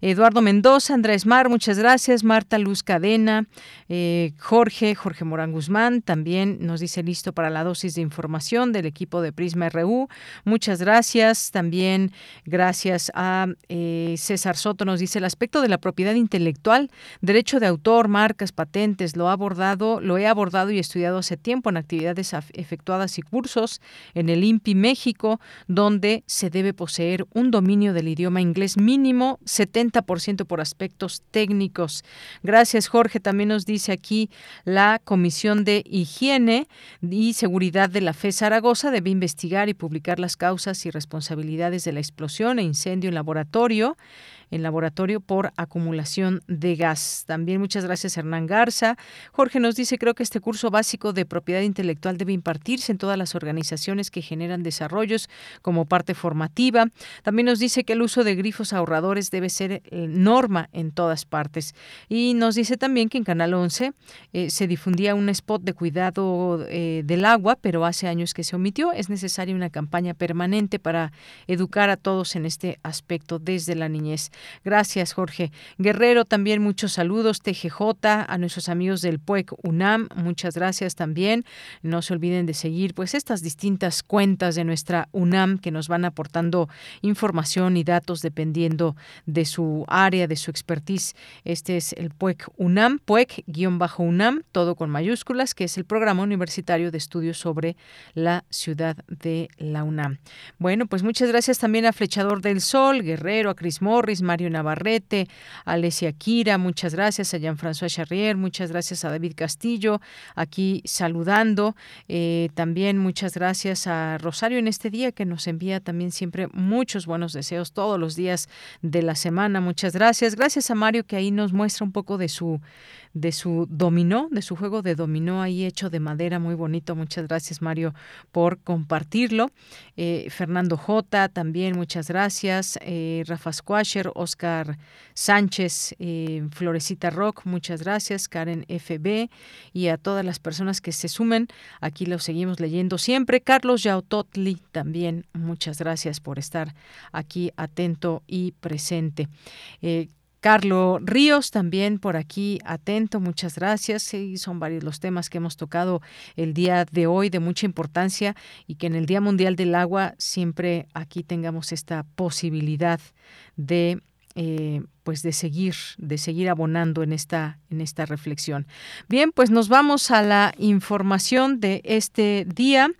Eduardo Mendoza, Andrés Mar, muchas gracias, Marta Luz Cadena, eh, Jorge, Jorge Morán Guzmán, también nos dice listo para la dosis de información del equipo de Prisma RU, muchas gracias, también gracias a eh, César Soto, nos dice el aspecto de la propiedad intelectual, derecho de autor, marcas, patentes, lo ha abordado lo he abordado y estudiado hace tiempo en actividades efectuadas y cursos en el INPI México, donde se debe poseer un dominio del idioma inglés mínimo 70% por aspectos técnicos. Gracias, Jorge. También nos dice aquí la Comisión de Higiene y Seguridad de la FE Zaragoza debe investigar y publicar las causas y responsabilidades de la explosión e incendio en laboratorio en laboratorio por acumulación de gas. También muchas gracias Hernán Garza. Jorge nos dice, creo que este curso básico de propiedad intelectual debe impartirse en todas las organizaciones que generan desarrollos como parte formativa. También nos dice que el uso de grifos ahorradores debe ser eh, norma en todas partes. Y nos dice también que en Canal 11 eh, se difundía un spot de cuidado eh, del agua, pero hace años que se omitió. Es necesaria una campaña permanente para educar a todos en este aspecto desde la niñez. Gracias, Jorge. Guerrero, también muchos saludos. TGJ, a nuestros amigos del PUEC UNAM, muchas gracias también. No se olviden de seguir pues estas distintas cuentas de nuestra UNAM que nos van aportando información y datos dependiendo de su área, de su expertise. Este es el PUEC UNAM, PUEC-UNAM, todo con mayúsculas, que es el programa universitario de estudios sobre la ciudad de la UNAM. Bueno, pues muchas gracias también a Flechador del Sol, Guerrero, a Cris Morris, Mario Navarrete, Alesia Kira, muchas gracias a Jean-François Charrier, muchas gracias a David Castillo, aquí saludando. Eh, también muchas gracias a Rosario en este día que nos envía también siempre muchos buenos deseos todos los días de la semana. Muchas gracias. Gracias a Mario que ahí nos muestra un poco de su de su dominó, de su juego de dominó ahí hecho de madera, muy bonito. Muchas gracias, Mario, por compartirlo. Eh, Fernando J, también muchas gracias. Eh, Rafa Squasher, Oscar Sánchez, eh, Florecita Rock, muchas gracias. Karen FB y a todas las personas que se sumen. Aquí lo seguimos leyendo siempre. Carlos Yautotli, también muchas gracias por estar aquí atento y presente. Carlos Ríos también por aquí atento, muchas gracias. Sí, son varios los temas que hemos tocado el día de hoy de mucha importancia y que en el Día Mundial del Agua siempre aquí tengamos esta posibilidad de eh, pues de seguir de seguir abonando en esta en esta reflexión. Bien, pues nos vamos a la información de este día.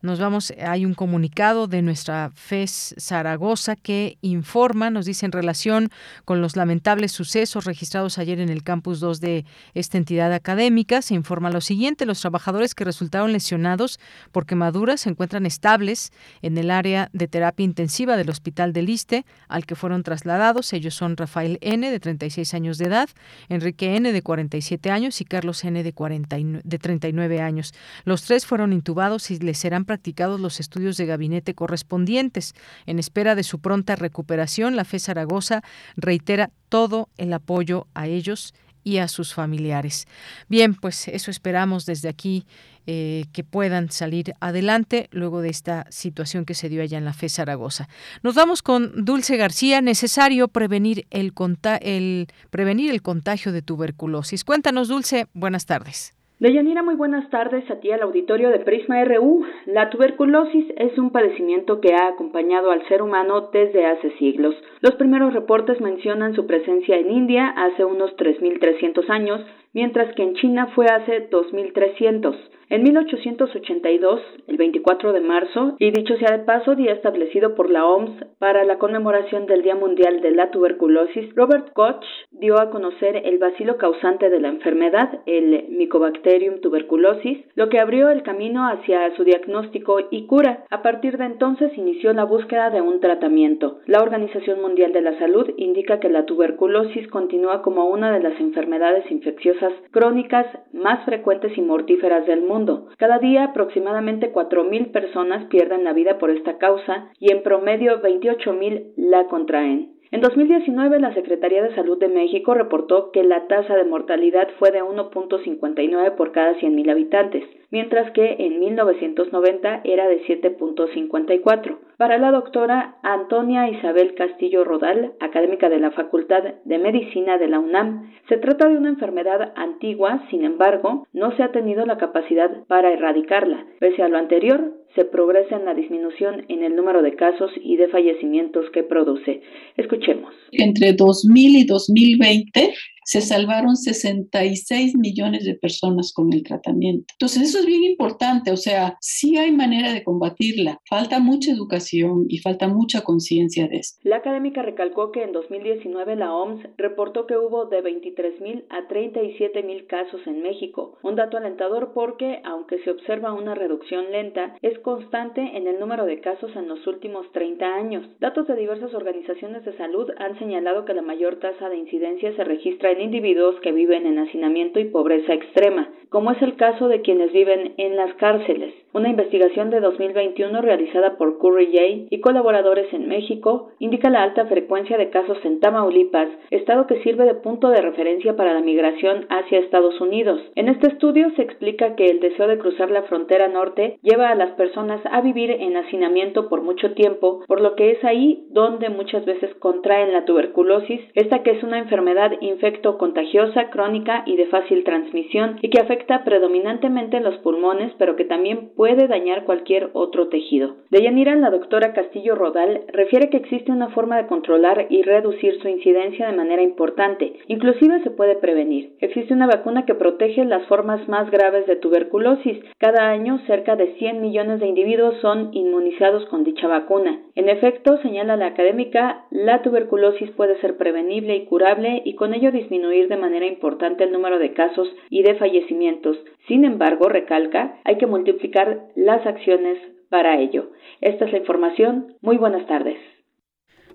Nos vamos, hay un comunicado de nuestra FES Zaragoza que informa, nos dice en relación con los lamentables sucesos registrados ayer en el campus 2 de esta entidad académica, se informa lo siguiente, los trabajadores que resultaron lesionados por quemaduras se encuentran estables en el área de terapia intensiva del Hospital del Liste, al que fueron trasladados. Ellos son Rafael N, de 36 años de edad, Enrique N, de 47 años y Carlos N, de, 40, de 39 años. Los tres fueron intubados y les serán practicados los estudios de gabinete correspondientes. En espera de su pronta recuperación, la FE Zaragoza reitera todo el apoyo a ellos y a sus familiares. Bien, pues eso esperamos desde aquí eh, que puedan salir adelante luego de esta situación que se dio allá en la FE Zaragoza. Nos vamos con Dulce García. Necesario prevenir el, el, prevenir el contagio de tuberculosis. Cuéntanos, Dulce. Buenas tardes. Deyanira, muy buenas tardes a ti al auditorio de Prisma RU. La tuberculosis es un padecimiento que ha acompañado al ser humano desde hace siglos. Los primeros reportes mencionan su presencia en India hace unos 3.300 años, mientras que en China fue hace 2.300. En 1882, el 24 de marzo, y dicho sea de paso, día establecido por la OMS para la conmemoración del Día Mundial de la Tuberculosis, Robert Koch dio a conocer el bacilo causante de la enfermedad, el Mycobacterium tuberculosis, lo que abrió el camino hacia su diagnóstico y cura. A partir de entonces inició la búsqueda de un tratamiento. La Organización Mundial de la Salud indica que la tuberculosis continúa como una de las enfermedades infecciosas crónicas más frecuentes y mortíferas del mundo cada día aproximadamente 4.000 personas pierden la vida por esta causa y en promedio 28.000 la contraen. En 2019, la Secretaría de Salud de México reportó que la tasa de mortalidad fue de 1.59 por cada 100.000 habitantes, mientras que en 1990 era de 7.54. Para la doctora Antonia Isabel Castillo Rodal, académica de la Facultad de Medicina de la UNAM, se trata de una enfermedad antigua, sin embargo, no se ha tenido la capacidad para erradicarla. Pese a lo anterior, se progresa en la disminución en el número de casos y de fallecimientos que produce. Escuchemos. Entre 2000 y 2020 se salvaron 66 millones de personas con el tratamiento. Entonces, eso es bien importante, o sea, sí hay manera de combatirla, falta mucha educación y falta mucha conciencia de esto. La académica recalcó que en 2019 la OMS reportó que hubo de 23 mil a 37 mil casos en México, un dato alentador porque, aunque se observa una reducción lenta, es constante en el número de casos en los últimos 30 años. Datos de diversas organizaciones de salud han señalado que la mayor tasa de incidencia se registra en individuos que viven en hacinamiento y pobreza extrema, como es el caso de quienes viven en las cárceles. Una investigación de 2021 realizada por Curry J y colaboradores en México indica la alta frecuencia de casos en Tamaulipas, estado que sirve de punto de referencia para la migración hacia Estados Unidos. En este estudio se explica que el deseo de cruzar la frontera norte lleva a las personas a vivir en hacinamiento por mucho tiempo, por lo que es ahí donde muchas veces contraen la tuberculosis, esta que es una enfermedad infecto contagiosa, crónica y de fácil transmisión y que afecta predominantemente los pulmones, pero que también puede dañar cualquier otro tejido. De Yanira, la doctora Castillo Rodal refiere que existe una forma de controlar y reducir su incidencia de manera importante, inclusive se puede prevenir. Existe una vacuna que protege las formas más graves de tuberculosis. Cada año cerca de 100 millones de individuos son inmunizados con dicha vacuna. En efecto, señala la académica, la tuberculosis puede ser prevenible y curable y con ello disminuir disminuir de manera importante el número de casos y de fallecimientos. Sin embargo, recalca, hay que multiplicar las acciones para ello. Esta es la información. Muy buenas tardes.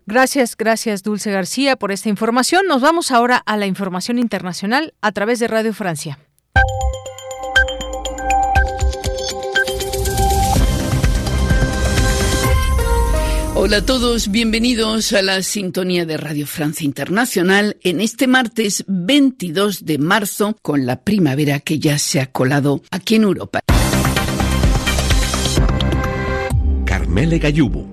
Gracias, gracias Dulce García por esta información. Nos vamos ahora a la información internacional a través de Radio Francia. Hola a todos, bienvenidos a la sintonía de Radio Francia Internacional en este martes 22 de marzo con la primavera que ya se ha colado aquí en Europa. Carmele Gallubo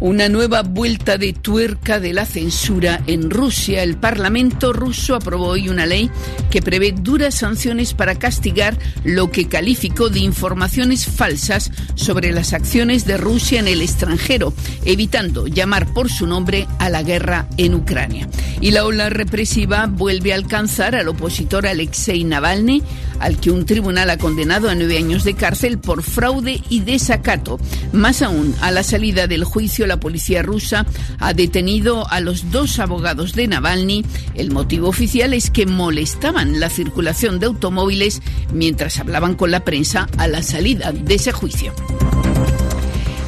una nueva vuelta de tuerca de la censura en Rusia. El Parlamento ruso aprobó hoy una ley que prevé duras sanciones para castigar lo que calificó de informaciones falsas sobre las acciones de Rusia en el extranjero, evitando llamar por su nombre a la guerra en Ucrania. Y la ola represiva vuelve a alcanzar al opositor Alexei Navalny, al que un tribunal ha condenado a nueve años de cárcel por fraude y desacato. Más aún, a la salida del juicio la policía rusa ha detenido a los dos abogados de Navalny. El motivo oficial es que molestaban la circulación de automóviles mientras hablaban con la prensa a la salida de ese juicio.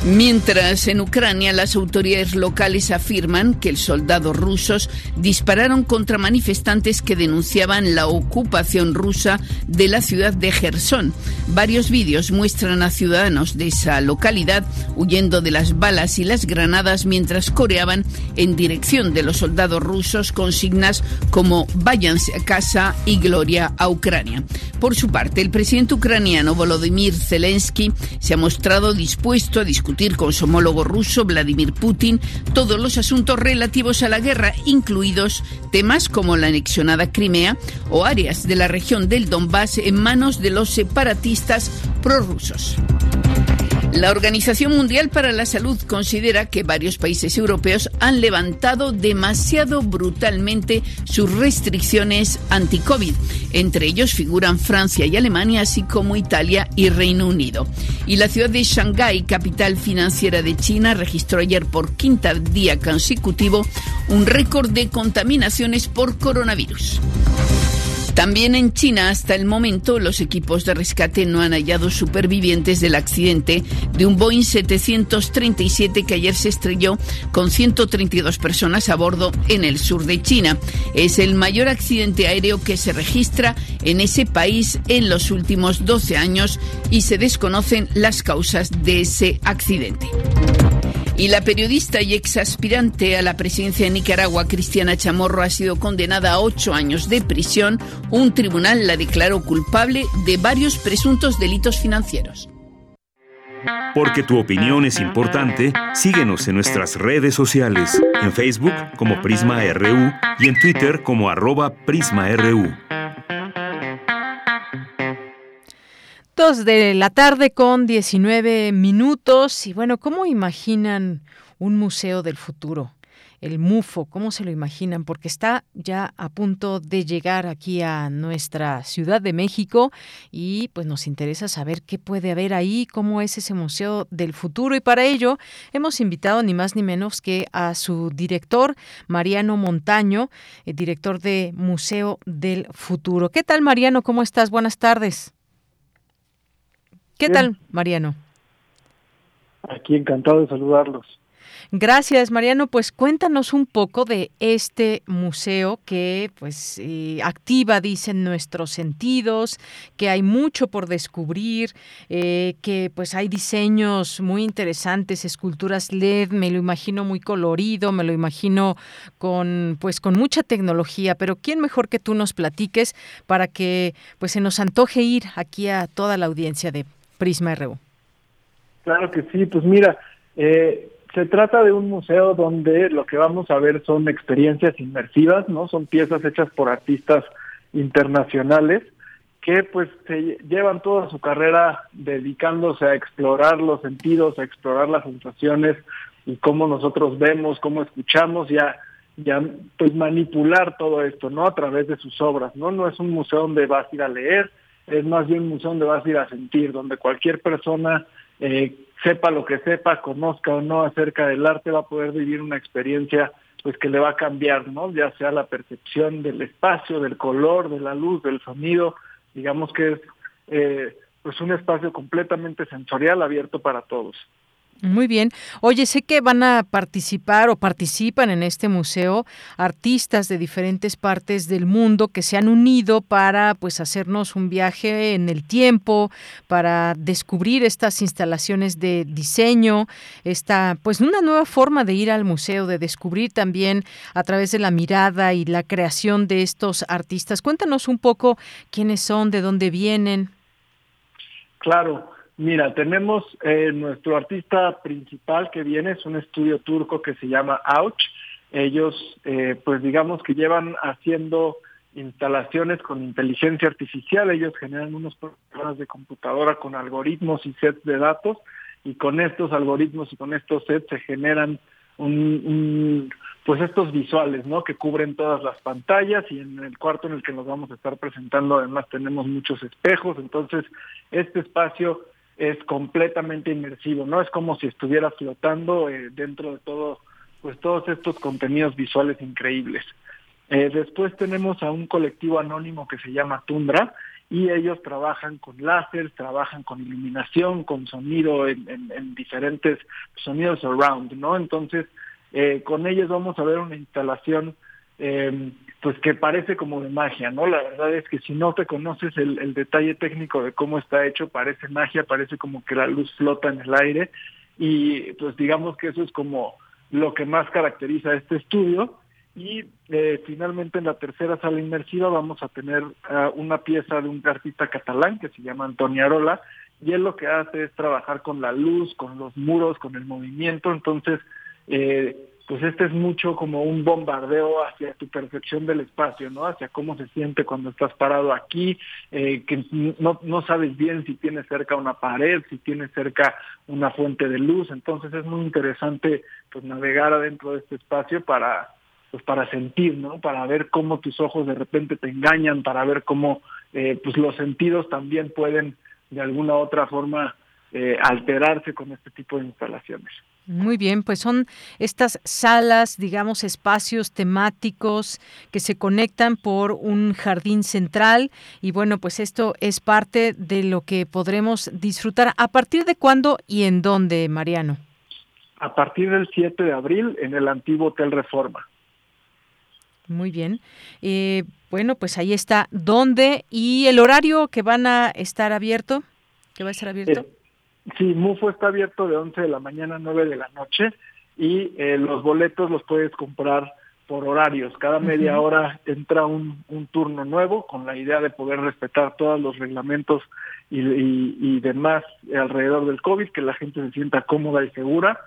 Mientras en Ucrania las autoridades locales afirman que los soldados rusos dispararon contra manifestantes que denunciaban la ocupación rusa de la ciudad de Gerson. Varios vídeos muestran a ciudadanos de esa localidad huyendo de las balas y las granadas mientras coreaban en dirección de los soldados rusos consignas como váyanse a casa y gloria a Ucrania. Por su parte, el presidente ucraniano Volodymyr Zelensky se ha mostrado dispuesto a discutir con su homólogo ruso Vladimir Putin todos los asuntos relativos a la guerra, incluidos temas como la anexionada Crimea o áreas de la región del Donbass en manos de los separatistas prorrusos. La Organización Mundial para la Salud considera que varios países europeos han levantado demasiado brutalmente sus restricciones anti-COVID. Entre ellos figuran Francia y Alemania, así como Italia y Reino Unido. Y la ciudad de Shanghái, capital financiera de China, registró ayer por quinta día consecutivo un récord de contaminaciones por coronavirus. También en China, hasta el momento, los equipos de rescate no han hallado supervivientes del accidente de un Boeing 737 que ayer se estrelló con 132 personas a bordo en el sur de China. Es el mayor accidente aéreo que se registra en ese país en los últimos 12 años y se desconocen las causas de ese accidente. Y la periodista y exaspirante a la presidencia de Nicaragua, Cristiana Chamorro, ha sido condenada a ocho años de prisión. Un tribunal la declaró culpable de varios presuntos delitos financieros. Porque tu opinión es importante, síguenos en nuestras redes sociales, en Facebook como Prisma RU y en Twitter como arroba PrismaRU. De la tarde con 19 minutos. Y bueno, ¿cómo imaginan un museo del futuro? El MUFO, ¿cómo se lo imaginan? Porque está ya a punto de llegar aquí a nuestra Ciudad de México y pues nos interesa saber qué puede haber ahí, cómo es ese museo del futuro y para ello hemos invitado ni más ni menos que a su director, Mariano Montaño, el director de Museo del Futuro. ¿Qué tal, Mariano? ¿Cómo estás? Buenas tardes. ¿Qué tal, Mariano? Aquí encantado de saludarlos. Gracias, Mariano. Pues cuéntanos un poco de este museo que pues eh, activa, dicen, nuestros sentidos, que hay mucho por descubrir, eh, que pues hay diseños muy interesantes, esculturas LED, me lo imagino muy colorido, me lo imagino con pues con mucha tecnología, pero quién mejor que tú nos platiques para que pues se nos antoje ir aquí a toda la audiencia de Prisma RU. Claro que sí, pues mira, eh, se trata de un museo donde lo que vamos a ver son experiencias inmersivas, ¿no? Son piezas hechas por artistas internacionales que pues se llevan toda su carrera dedicándose a explorar los sentidos, a explorar las sensaciones y cómo nosotros vemos, cómo escuchamos y a, pues manipular todo esto, ¿no? A través de sus obras, ¿no? No es un museo donde vas a ir a leer, es más bien un museo donde vas a ir a sentir, donde cualquier persona, eh, sepa lo que sepa, conozca o no acerca del arte, va a poder vivir una experiencia pues que le va a cambiar, ¿no? Ya sea la percepción del espacio, del color, de la luz, del sonido, digamos que es eh, pues un espacio completamente sensorial abierto para todos. Muy bien. Oye, sé que van a participar o participan en este museo artistas de diferentes partes del mundo que se han unido para pues hacernos un viaje en el tiempo, para descubrir estas instalaciones de diseño, esta pues una nueva forma de ir al museo, de descubrir también a través de la mirada y la creación de estos artistas. Cuéntanos un poco quiénes son, de dónde vienen. Claro, Mira, tenemos eh, nuestro artista principal que viene, es un estudio turco que se llama Ouch. Ellos, eh, pues digamos que llevan haciendo instalaciones con inteligencia artificial, ellos generan unos programas de computadora con algoritmos y sets de datos y con estos algoritmos y con estos sets se generan un, pues estos visuales, ¿no? Que cubren todas las pantallas y en el cuarto en el que nos vamos a estar presentando además tenemos muchos espejos, entonces este espacio es completamente inmersivo, ¿no? Es como si estuviera flotando eh, dentro de todo, pues todos estos contenidos visuales increíbles. Eh, después tenemos a un colectivo anónimo que se llama Tundra y ellos trabajan con láser, trabajan con iluminación, con sonido en, en, diferentes sonidos around, ¿no? Entonces, eh, con ellos vamos a ver una instalación eh, pues que parece como de magia, ¿no? La verdad es que si no te conoces el, detalle técnico de cómo está hecho, parece magia, parece como que la luz flota en el aire y pues digamos que eso es como lo que más caracteriza a este estudio. Y eh, finalmente en la tercera sala inmersiva vamos a tener uh, una pieza de un artista catalán que se llama Antonio Arola y él lo que hace es trabajar con la luz, con los muros, con el movimiento, entonces eh, pues este es mucho como un bombardeo hacia tu percepción del espacio, ¿no? Hacia cómo se siente cuando estás parado aquí, eh, que no, sabes bien si tienes cerca una pared, si tienes cerca una fuente de luz, entonces es muy interesante pues navegar adentro de este espacio para pues para sentir, ¿no? Para ver cómo tus ojos de repente te engañan, para ver cómo eh, pues los sentidos también pueden de alguna u otra forma eh, alterarse con este tipo de instalaciones. Muy bien, pues son estas salas, digamos, espacios temáticos que se conectan por un jardín central y bueno, pues esto es parte de lo que podremos disfrutar. ¿A partir de cuándo y en dónde, Mariano? A partir del 7 de abril en el antiguo Hotel Reforma. Muy bien. Eh, bueno, pues ahí está. ¿Dónde y el horario que van a estar abierto? ¿Que va a estar abierto? Eh, Sí, MUFO está abierto de 11 de la mañana a 9 de la noche y eh, los boletos los puedes comprar por horarios. Cada media hora entra un, un, turno nuevo con la idea de poder respetar todos los reglamentos y, y, y, demás alrededor del COVID, que la gente se sienta cómoda y segura.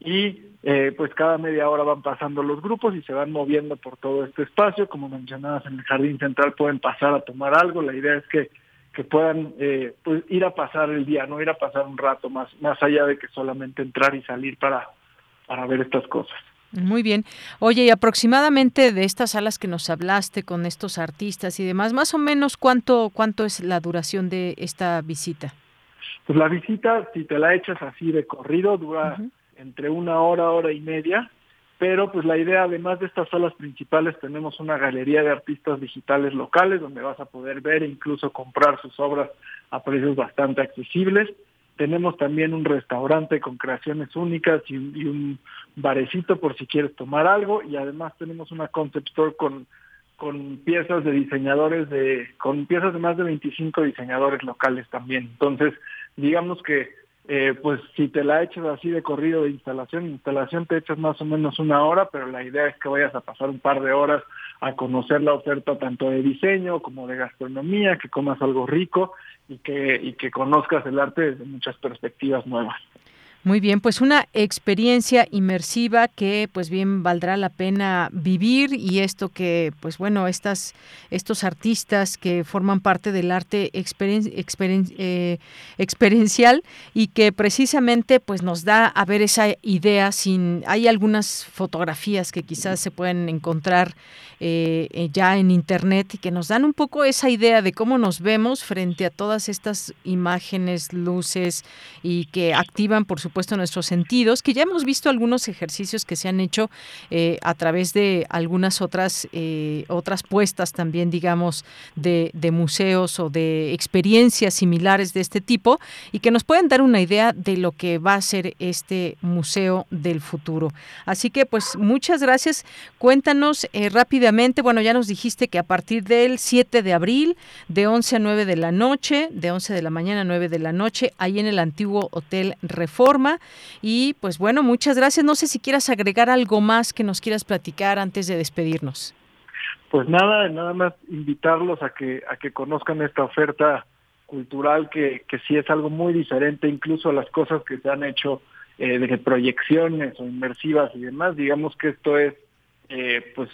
Y eh, pues cada media hora van pasando los grupos y se van moviendo por todo este espacio. Como mencionabas, en el jardín central pueden pasar a tomar algo. La idea es que que puedan eh, pues, ir a pasar el día, no ir a pasar un rato más, más allá de que solamente entrar y salir para, para ver estas cosas. Muy bien. Oye, y aproximadamente de estas salas que nos hablaste con estos artistas y demás, más o menos cuánto cuánto es la duración de esta visita. Pues la visita, si te la echas así de corrido, dura entre una hora, hora y media pero pues la idea, además de estas salas principales, tenemos una galería de artistas digitales locales donde vas a poder ver e incluso comprar sus obras a precios bastante accesibles. Tenemos también un restaurante con creaciones únicas y, un barecito por si quieres tomar algo y además tenemos una concept store con con piezas de diseñadores de con piezas de más de 25 diseñadores locales también. Entonces, digamos que eh, pues si te la echas así de corrido de instalación, instalación te echas más o menos una hora, pero la idea es que vayas a pasar un par de horas a conocer la oferta tanto de diseño como de gastronomía, que comas algo rico y que, y que conozcas el arte desde muchas perspectivas nuevas. Muy bien, pues una experiencia inmersiva que pues bien valdrá la pena vivir y esto que pues bueno, estas estos artistas que forman parte del arte eh, experiencial y que precisamente pues nos da a ver esa idea sin hay algunas fotografías que quizás se pueden encontrar eh, eh, ya en internet y que nos dan un poco esa idea de cómo nos vemos frente a todas estas imágenes, luces y que activan por supuesto nuestros sentidos, que ya hemos visto algunos ejercicios que se han hecho eh, a través de algunas otras, otras puestas también, digamos, de, de museos o de experiencias similares de este tipo y que nos pueden dar una idea de lo que va a ser este Museo del Futuro. Así que, pues, muchas gracias. Cuéntanos eh, rápidamente, bueno, ya nos dijiste que a partir del 7 de abril, de 11 a 9 de la noche, de 11 de la mañana a 9 de la noche, ahí en el antiguo Hotel Reforma. Y pues bueno, muchas gracias. No sé si quieras agregar algo más que nos quieras platicar antes de despedirnos. Pues nada, nada más invitarlos a que, a que conozcan esta oferta cultural que, que sí es algo muy diferente incluso a las cosas que se han hecho eh, de proyecciones o inmersivas y demás. Digamos que esto es eh, pues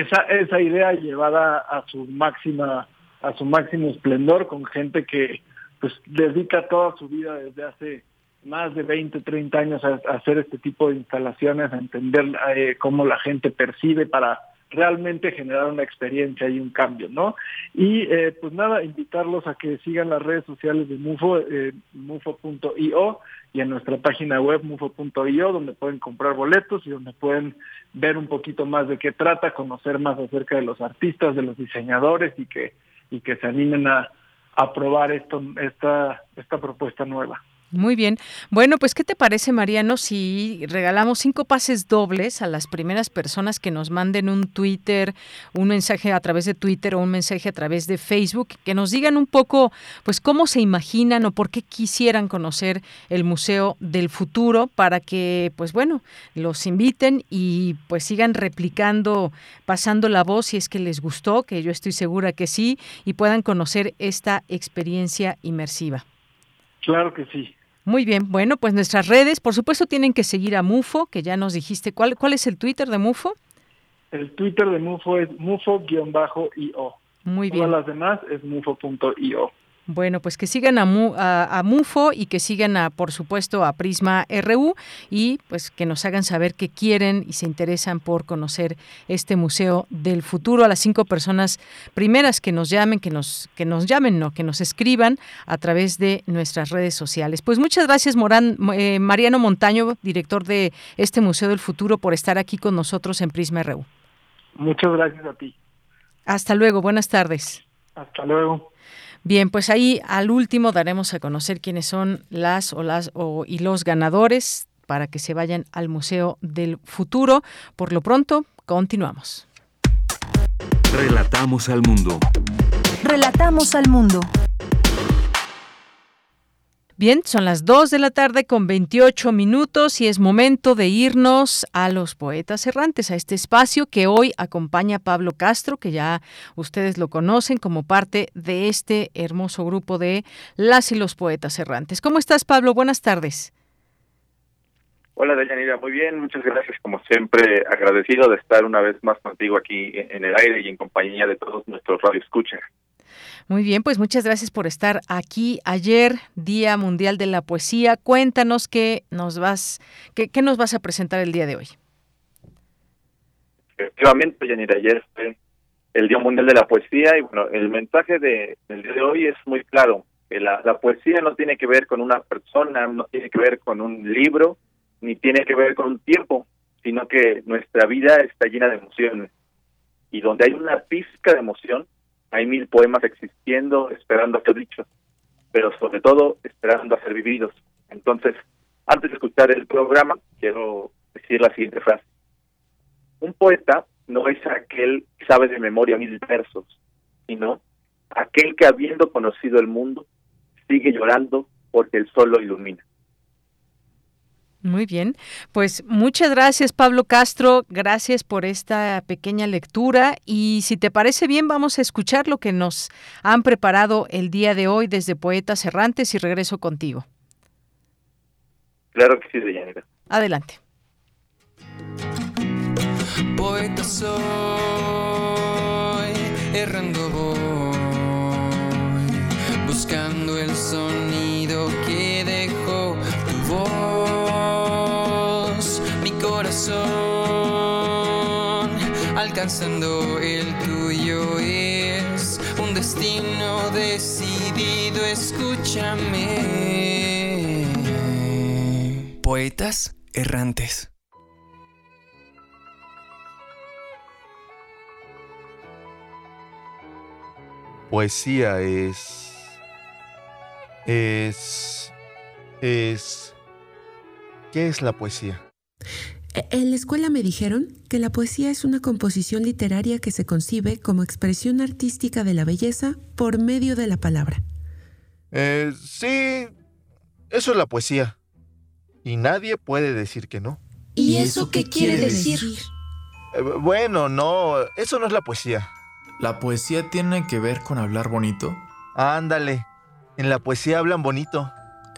esa, esa idea llevada a su máxima a su máximo esplendor con gente que pues dedica toda su vida desde hace más de 20, 30 años a, hacer este tipo de instalaciones, a entender eh, cómo la gente percibe para realmente generar una experiencia y un cambio, ¿no? Y eh, pues nada, invitarlos a que sigan las redes sociales de MUFO, eh, mufo.io y en nuestra página web mufo.io, donde pueden comprar boletos y donde pueden ver un poquito más de qué trata, conocer más acerca de los artistas, de los diseñadores y que, y que se animen a, a probar esto, esta, esta propuesta nueva. Muy bien. Bueno, pues ¿qué te parece, Mariano, si regalamos cinco pases dobles a las primeras personas que nos manden un Twitter, un mensaje a través de Twitter o un mensaje a través de Facebook, que nos digan un poco, pues cómo se imaginan o por qué quisieran conocer el Museo del Futuro para que, pues bueno, los inviten y pues sigan replicando, pasando la voz si es que les gustó, que yo estoy segura que sí, y puedan conocer esta experiencia inmersiva. Claro que sí. Muy bien, bueno, pues nuestras redes, por supuesto, tienen que seguir a Mufo, que ya nos dijiste. ¿Cuál, cuál es el Twitter de Mufo? El Twitter de Mufo es mufo-io. Muy bien. Todas las demás es mufo.io. Bueno, pues que sigan a, a, MUFO y que sigan, a, por supuesto, a Prisma RU y pues que nos hagan saber que quieren y se interesan por conocer este Museo del Futuro. A las cinco personas primeras que nos llamen, que nos, que nos llamen, no, que nos escriban a través de nuestras redes sociales. Pues muchas gracias, Morán, eh, Mariano Montaño, director de este Museo del Futuro, por estar aquí con nosotros en Prisma RU. Muchas gracias a ti. Hasta luego, buenas tardes. Hasta luego. Bien, pues ahí al último daremos a conocer quiénes son las o las o, y los ganadores para que se vayan al Museo del Futuro. Por lo pronto, continuamos. Relatamos al mundo. Relatamos al mundo. Bien, son las 2 de la tarde con 28 minutos y es momento de irnos a los poetas errantes, a este espacio que hoy acompaña Pablo Castro, que ya ustedes lo conocen como parte de este hermoso grupo de las y los poetas errantes. ¿Cómo estás, Pablo? Buenas tardes. Hola, Deyanira. Muy bien, muchas gracias. Como siempre, agradecido de estar una vez más contigo aquí en el aire y en compañía de todos nuestros radioescuchas. Muy bien, pues muchas gracias por estar aquí ayer, Día Mundial de la Poesía. Cuéntanos qué nos vas, qué, qué nos vas a presentar el día de hoy. Efectivamente, Yanira, ayer fue el Día Mundial de la Poesía y bueno, el mensaje de, del día de hoy es muy claro. Que la, la poesía no tiene que ver con una persona, no tiene que ver con un libro, ni tiene que ver con un tiempo, sino que nuestra vida está llena de emociones. Y donde hay una pizca de emoción, hay mil poemas existiendo, esperando a ser dichos, pero sobre todo esperando a ser vividos. Entonces, antes de escuchar el programa, quiero decir la siguiente frase. Un poeta no es aquel que sabe de memoria mil versos, sino aquel que habiendo conocido el mundo, sigue llorando porque el sol lo ilumina. Muy bien, pues muchas gracias Pablo Castro, gracias por esta pequeña lectura y si te parece bien vamos a escuchar lo que nos han preparado el día de hoy desde Poetas Errantes y regreso contigo. Claro que sí, Deyanira. Adelante. Poeta soy, errando voy, corazón, alcanzando el tuyo es un destino decidido, escúchame. Poetas errantes. Poesía es... es... es... ¿Qué es la poesía? En la escuela me dijeron que la poesía es una composición literaria que se concibe como expresión artística de la belleza por medio de la palabra. Eh, sí, eso es la poesía. Y nadie puede decir que no. ¿Y eso qué quiere decir? Eh, bueno, no, eso no es la poesía. ¿La poesía tiene que ver con hablar bonito? Ándale, en la poesía hablan bonito.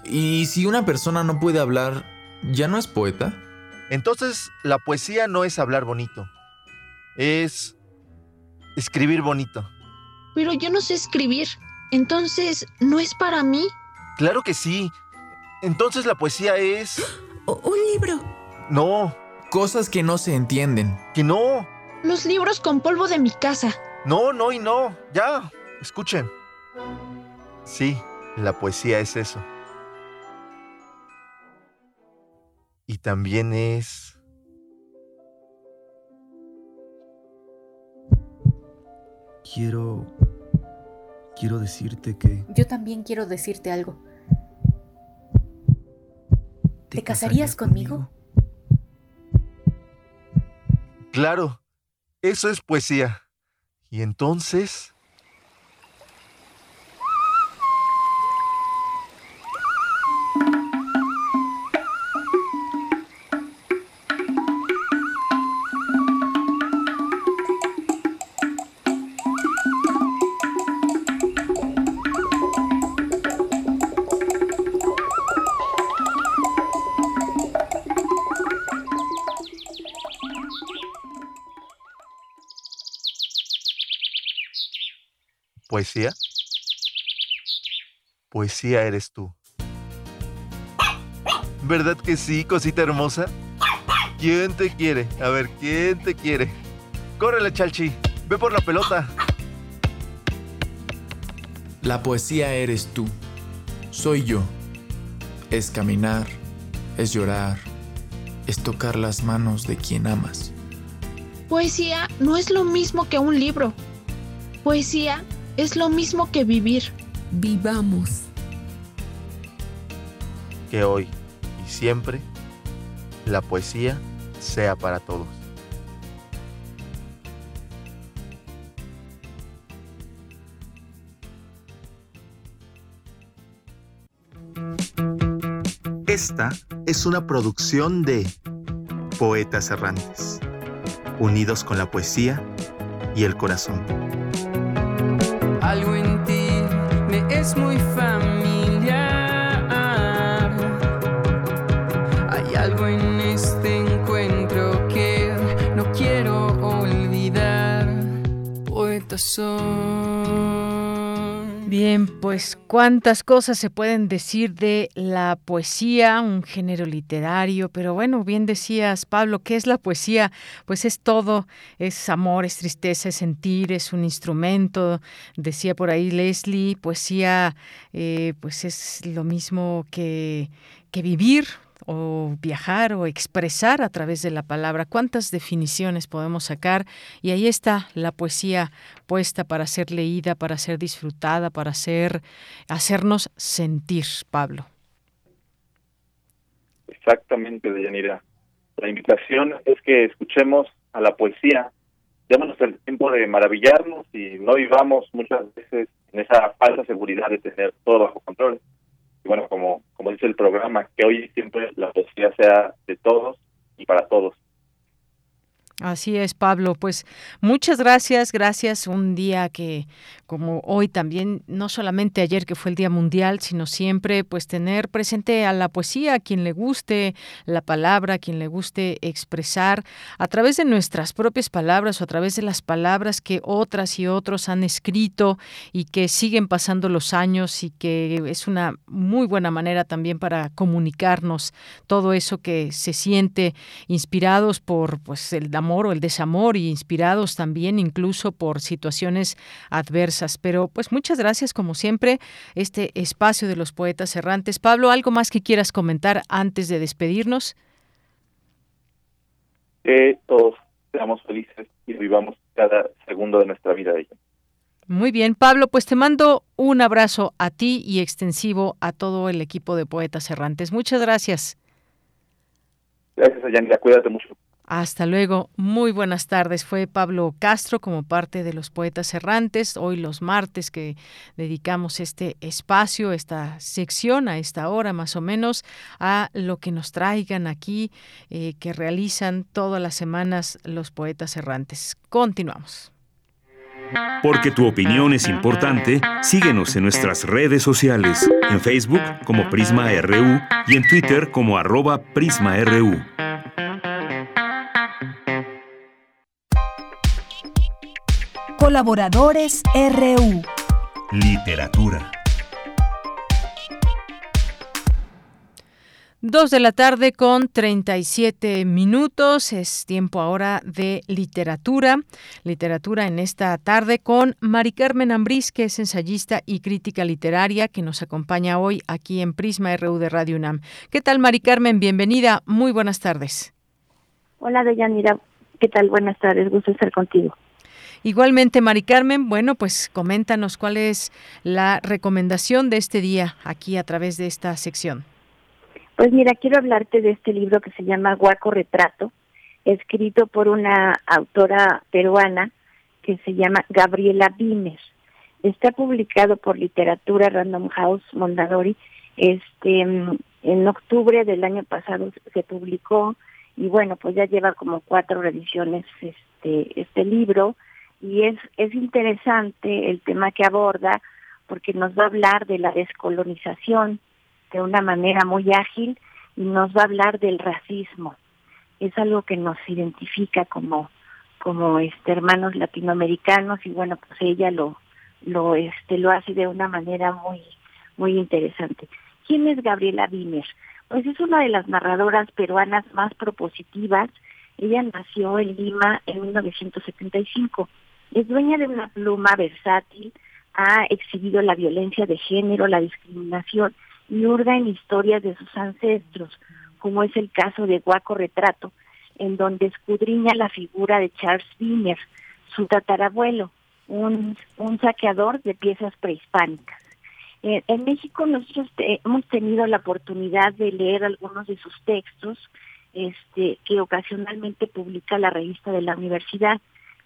¿Y si una persona no puede hablar, ya no es poeta? Entonces, la poesía no es hablar bonito, es escribir bonito. Pero yo no sé escribir, entonces, ¿no es para mí? Claro que sí. Entonces la poesía es... un libro. No. Cosas que no se entienden. Que no. Los libros con polvo de mi casa. No, no y no. Ya, escuchen. Sí, la poesía es eso. Y también es... Quiero... Quiero decirte que... Yo también quiero decirte algo. ¿Te, casarías conmigo? Claro, eso es poesía. Y entonces... ¿Poesía? Poesía eres tú. ¿Verdad que sí, cosita hermosa? ¿Quién te quiere? A ver, ¿quién te quiere? Córrele, Chalchi. Ve por la pelota. La poesía eres tú. Soy yo. Es caminar, es llorar, es tocar las manos de quien amas. Poesía no es lo mismo que un libro. Poesía es lo mismo que vivir. Vivamos. Que hoy y siempre la poesía sea para todos. Esta es una producción de Poetas Errantes, unidos con la poesía y el corazón. Es muy familiar. Hay algo en este encuentro que no quiero olvidar. Poeta soy. Bien, pues cuántas cosas se pueden decir de la poesía, un género literario, pero bueno, bien decías, Pablo, ¿qué es la poesía? Pues es todo, es amor, es tristeza, es sentir, es un instrumento, decía por ahí Leslie, poesía eh, pues es lo mismo que, que vivir, o viajar o expresar a través de la palabra. ¿Cuántas definiciones podemos sacar? Y ahí está la poesía puesta para ser leída, para ser disfrutada, para ser, hacernos sentir, Pablo. Exactamente, Deyanira. La invitación es que escuchemos a la poesía, démonos el tiempo de maravillarnos y no vivamos muchas veces en esa falsa seguridad de tener todo bajo control y bueno, como, como dice el programa, que hoy siempre la poesía sea de todos y para todos. Así es, Pablo. Pues muchas gracias, gracias. Un día que, como hoy también, no solamente ayer que fue el Día Mundial, sino siempre, pues tener presente a la poesía, a quien le guste la palabra, a quien le guste expresar a través de nuestras propias palabras o a través de las palabras que otras y otros han escrito y que siguen pasando los años y que es una muy buena manera también para comunicarnos todo eso que se siente inspirados por pues el amor amor o el desamor y inspirados también incluso por situaciones adversas. Pero pues muchas gracias como siempre este espacio de los poetas errantes. Pablo, ¿algo más que quieras comentar antes de despedirnos? Que todos seamos felices y vivamos cada segundo de nuestra vida Muy bien, Pablo, pues te mando un abrazo a ti y extensivo a todo el equipo de Poetas Errantes. Muchas gracias. Gracias, Ayanira. Cuídate mucho. Hasta luego. Muy buenas tardes. Fue Pablo Castro como parte de los Poetas Errantes. Hoy los martes que dedicamos este espacio, esta sección, a esta hora más o menos, a lo que nos traigan aquí, eh, que realizan todas las semanas los Poetas Errantes. Continuamos. Porque tu opinión es importante, síguenos en nuestras redes sociales, en Facebook como Prisma RU y en Twitter como arroba PrismaRU. Colaboradores RU. Literatura. Dos de la tarde con 37 minutos. Es tiempo ahora de literatura. Literatura en esta tarde con Mari Carmen Ambrís, que es ensayista y crítica literaria, que nos acompaña hoy aquí en Prisma RU de Radio UNAM. ¿Qué tal, Mari Carmen? Bienvenida. Muy buenas tardes. Hola, Deyanira. ¿Qué tal? Buenas tardes. Gusto estar contigo. Igualmente, Mari Carmen, bueno, pues coméntanos cuál es la recomendación de este día aquí a través de esta sección. Pues mira, quiero hablarte de este libro que se llama Guaco Retrato, escrito por una autora peruana que se llama Gabriela Bines. Está publicado por Literatura Random House Mondadori. Este, en octubre del año pasado se publicó y bueno, pues ya lleva como cuatro revisiones este, este libro y es, es interesante el tema que aborda porque nos va a hablar de la descolonización de una manera muy ágil y nos va a hablar del racismo. Es algo que nos identifica como como este hermanos latinoamericanos y bueno, pues ella lo lo este lo hace de una manera muy muy interesante. ¿Quién es Gabriela Wiener? Pues es una de las narradoras peruanas más propositivas. Ella nació en Lima en 1975 es dueña de una pluma versátil, ha exhibido la violencia de género, la discriminación y hurga en historias de sus ancestros, como es el caso de Guaco Retrato, en donde escudriña la figura de Charles Wiener, su tatarabuelo, un, saqueador de piezas prehispánicas. Eh, en México nosotros hemos tenido la oportunidad de leer algunos de sus textos este, que ocasionalmente publica la revista de la universidad.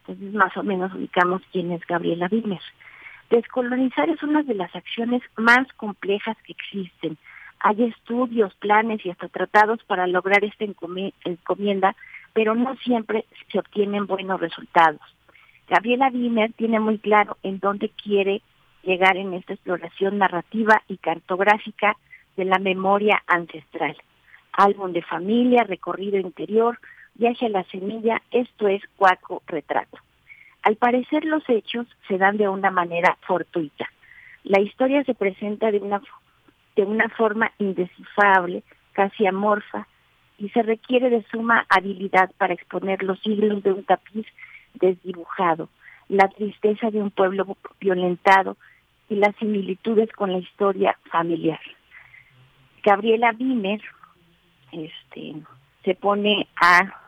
Entonces, más o menos ubicamos quién es Gabriela Wimmer. Descolonizar es una de las acciones más complejas que existen. Hay estudios, planes y hasta tratados para lograr esta encomienda, pero no siempre se obtienen buenos resultados. Gabriela Wimmer tiene muy claro en dónde quiere llegar en esta exploración narrativa y cartográfica de la memoria ancestral. Álbum de familia, recorrido interior, viaje a la semilla, esto es Cuaco Retrato. Al parecer los hechos se dan de una manera fortuita. La historia se presenta de una, de una forma indescifrable, casi amorfa, y se requiere de suma habilidad para exponer los siglos de un tapiz desdibujado, la tristeza de un pueblo violentado y las similitudes con la historia familiar. Gabriela Wiener este, se pone a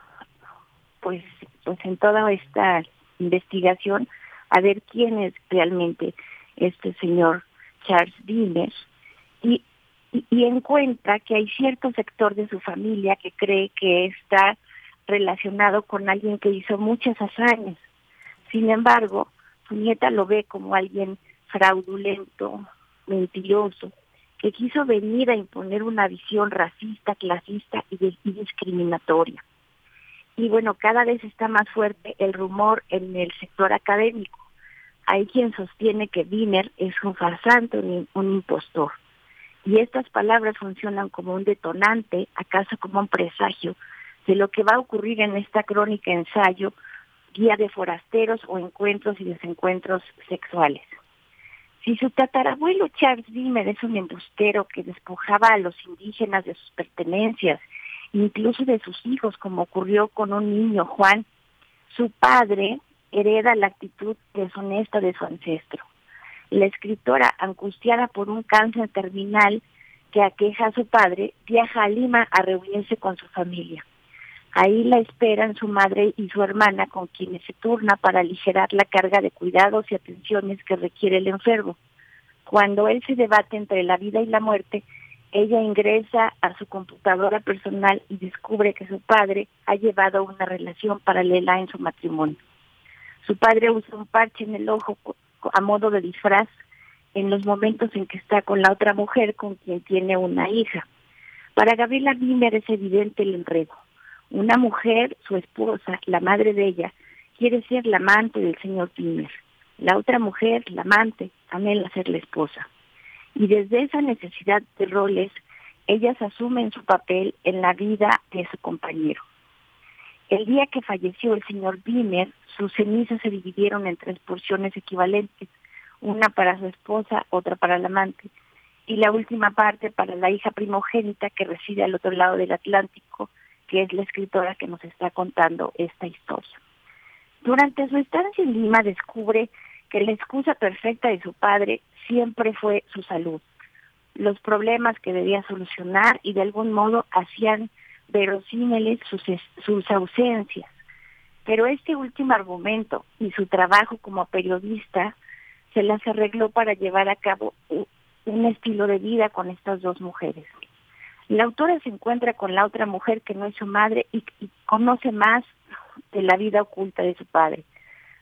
pues, pues en toda esta investigación a ver quién es realmente este señor Charles Wiener y, y, encuentra que hay cierto sector de su familia que cree que está relacionado con alguien que hizo muchas hazañas. Sin embargo, su nieta lo ve como alguien fraudulento, mentiroso, que quiso venir a imponer una visión racista, clasista y discriminatoria y bueno, cada vez está más fuerte el rumor en el sector académico. Hay quien sostiene que Wiener es un farsante, un, un impostor. Y estas palabras funcionan como un detonante, acaso como un presagio, de lo que va a ocurrir en esta crónica ensayo, guía de forasteros o encuentros y desencuentros sexuales. Si su tatarabuelo Charles Wiener es un embustero que despojaba a los indígenas de sus pertenencias incluso de sus hijos, como ocurrió con un niño, Juan, Su padre hereda la actitud deshonesta de su ancestro. La escritora, angustiada por un cáncer terminal que aqueja a su padre, viaja a Lima a reunirse con su familia. Ahí la esperan su madre y su hermana, con quienes se turna para aligerar la carga de cuidados y atenciones que requiere el enfermo. Cuando él se debate entre la vida y la muerte, ella ingresa a su computadora personal y descubre que su padre ha llevado una relación paralela en su matrimonio. Su padre usa un parche en el ojo a modo de disfraz en los momentos en que está con la otra mujer con quien tiene una hija. Para Gabriela Bimer es evidente el enredo. Una mujer, su esposa, la madre de ella, quiere ser la amante del señor Timmer. La otra mujer, la amante, anhela ser la esposa. Y desde esa necesidad de roles, ellas asumen su papel en la vida de su compañero. El día que falleció el señor Bimer, sus cenizas se dividieron en tres porciones equivalentes, una para su esposa, otra para la amante, y la última parte para la hija primogénita que reside al otro lado del Atlántico, que es la escritora que nos está contando esta historia. Durante su estancia en Lima descubre que la excusa perfecta de su padre siempre fue su salud, los problemas que debía solucionar y de algún modo hacían verosímiles sus, sus ausencias. Pero este último argumento y su trabajo como periodista se las arregló para llevar a cabo un estilo de vida con estas dos mujeres. La autora se encuentra con la otra mujer que no es su madre y, conoce más de la vida oculta de su padre.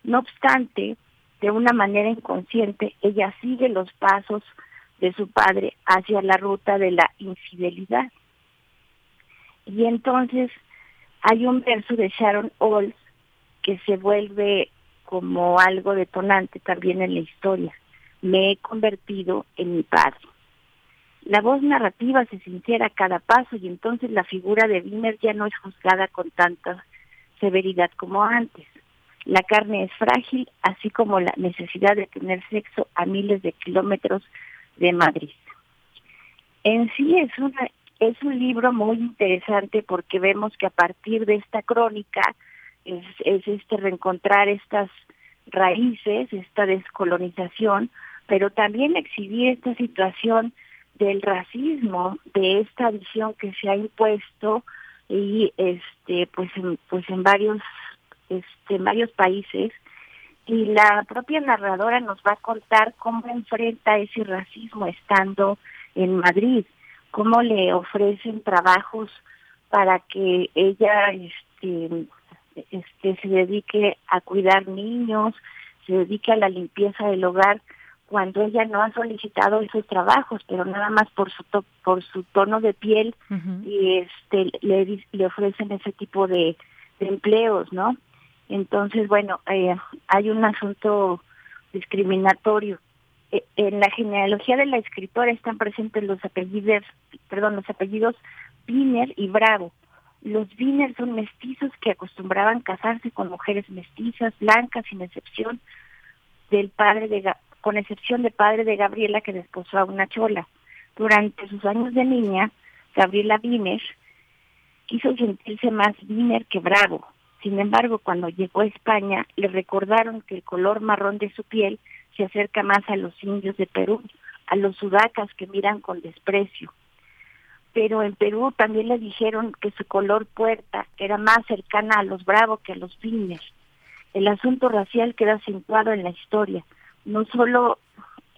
No obstante, de una manera inconsciente, ella sigue los pasos de su padre hacia la ruta de la infidelidad. Y entonces hay un verso de Sharon Olds que se vuelve como algo detonante también en la historia. Me he convertido en mi padre. La voz narrativa se sintiera a cada paso y entonces la figura de Wimmer ya no es juzgada con tanta severidad como antes. La carne es frágil, así como la necesidad de tener sexo a miles de kilómetros de Madrid. En sí es una es un libro muy interesante porque vemos que a partir de esta crónica es, es este reencontrar estas raíces, esta descolonización, pero también exhibir esta situación del racismo, de esta visión que se ha impuesto y este pues en, pues en varios este en varios países y la propia narradora nos va a contar cómo enfrenta ese racismo estando en Madrid, cómo le ofrecen trabajos para que ella este este se dedique a cuidar niños, se dedique a la limpieza del hogar cuando ella no ha solicitado esos trabajos, pero nada más por su por su tono de piel y este le, le ofrecen ese tipo de, empleos, ¿no? Entonces, bueno, eh, hay un asunto discriminatorio. E, en la genealogía de la escritora están presentes los apellidos, perdón, los apellidos Wiener y Bravo. Los Wiener son mestizos que acostumbraban casarse con mujeres mestizas, blancas, sin excepción del padre de con excepción del padre de Gabriela que desposó a una chola. Durante sus años de niña, Gabriela Wiener quiso sentirse más Wiener que bravo. Sin embargo, cuando llegó a España, le recordaron que el color marrón de su piel se acerca más a los indios de Perú, a los sudacas que miran con desprecio. Pero en Perú también le dijeron que su color puerta era más cercana a los bravos que a los Wiener. El asunto racial queda acentuado en la historia, no solo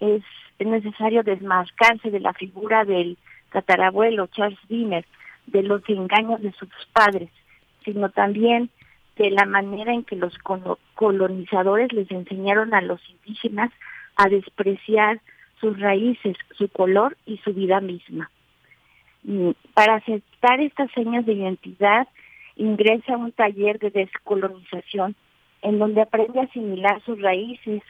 es, necesario desmarcarse de la figura del tatarabuelo Charles Wiener, de los engaños de sus padres, sino también de la manera en que los colonizadores les enseñaron a los indígenas a despreciar sus raíces, su color y su vida misma. Mm, para aceptar estas señas de identidad, ingresa a un taller de descolonización en donde aprende a asimilar sus raíces,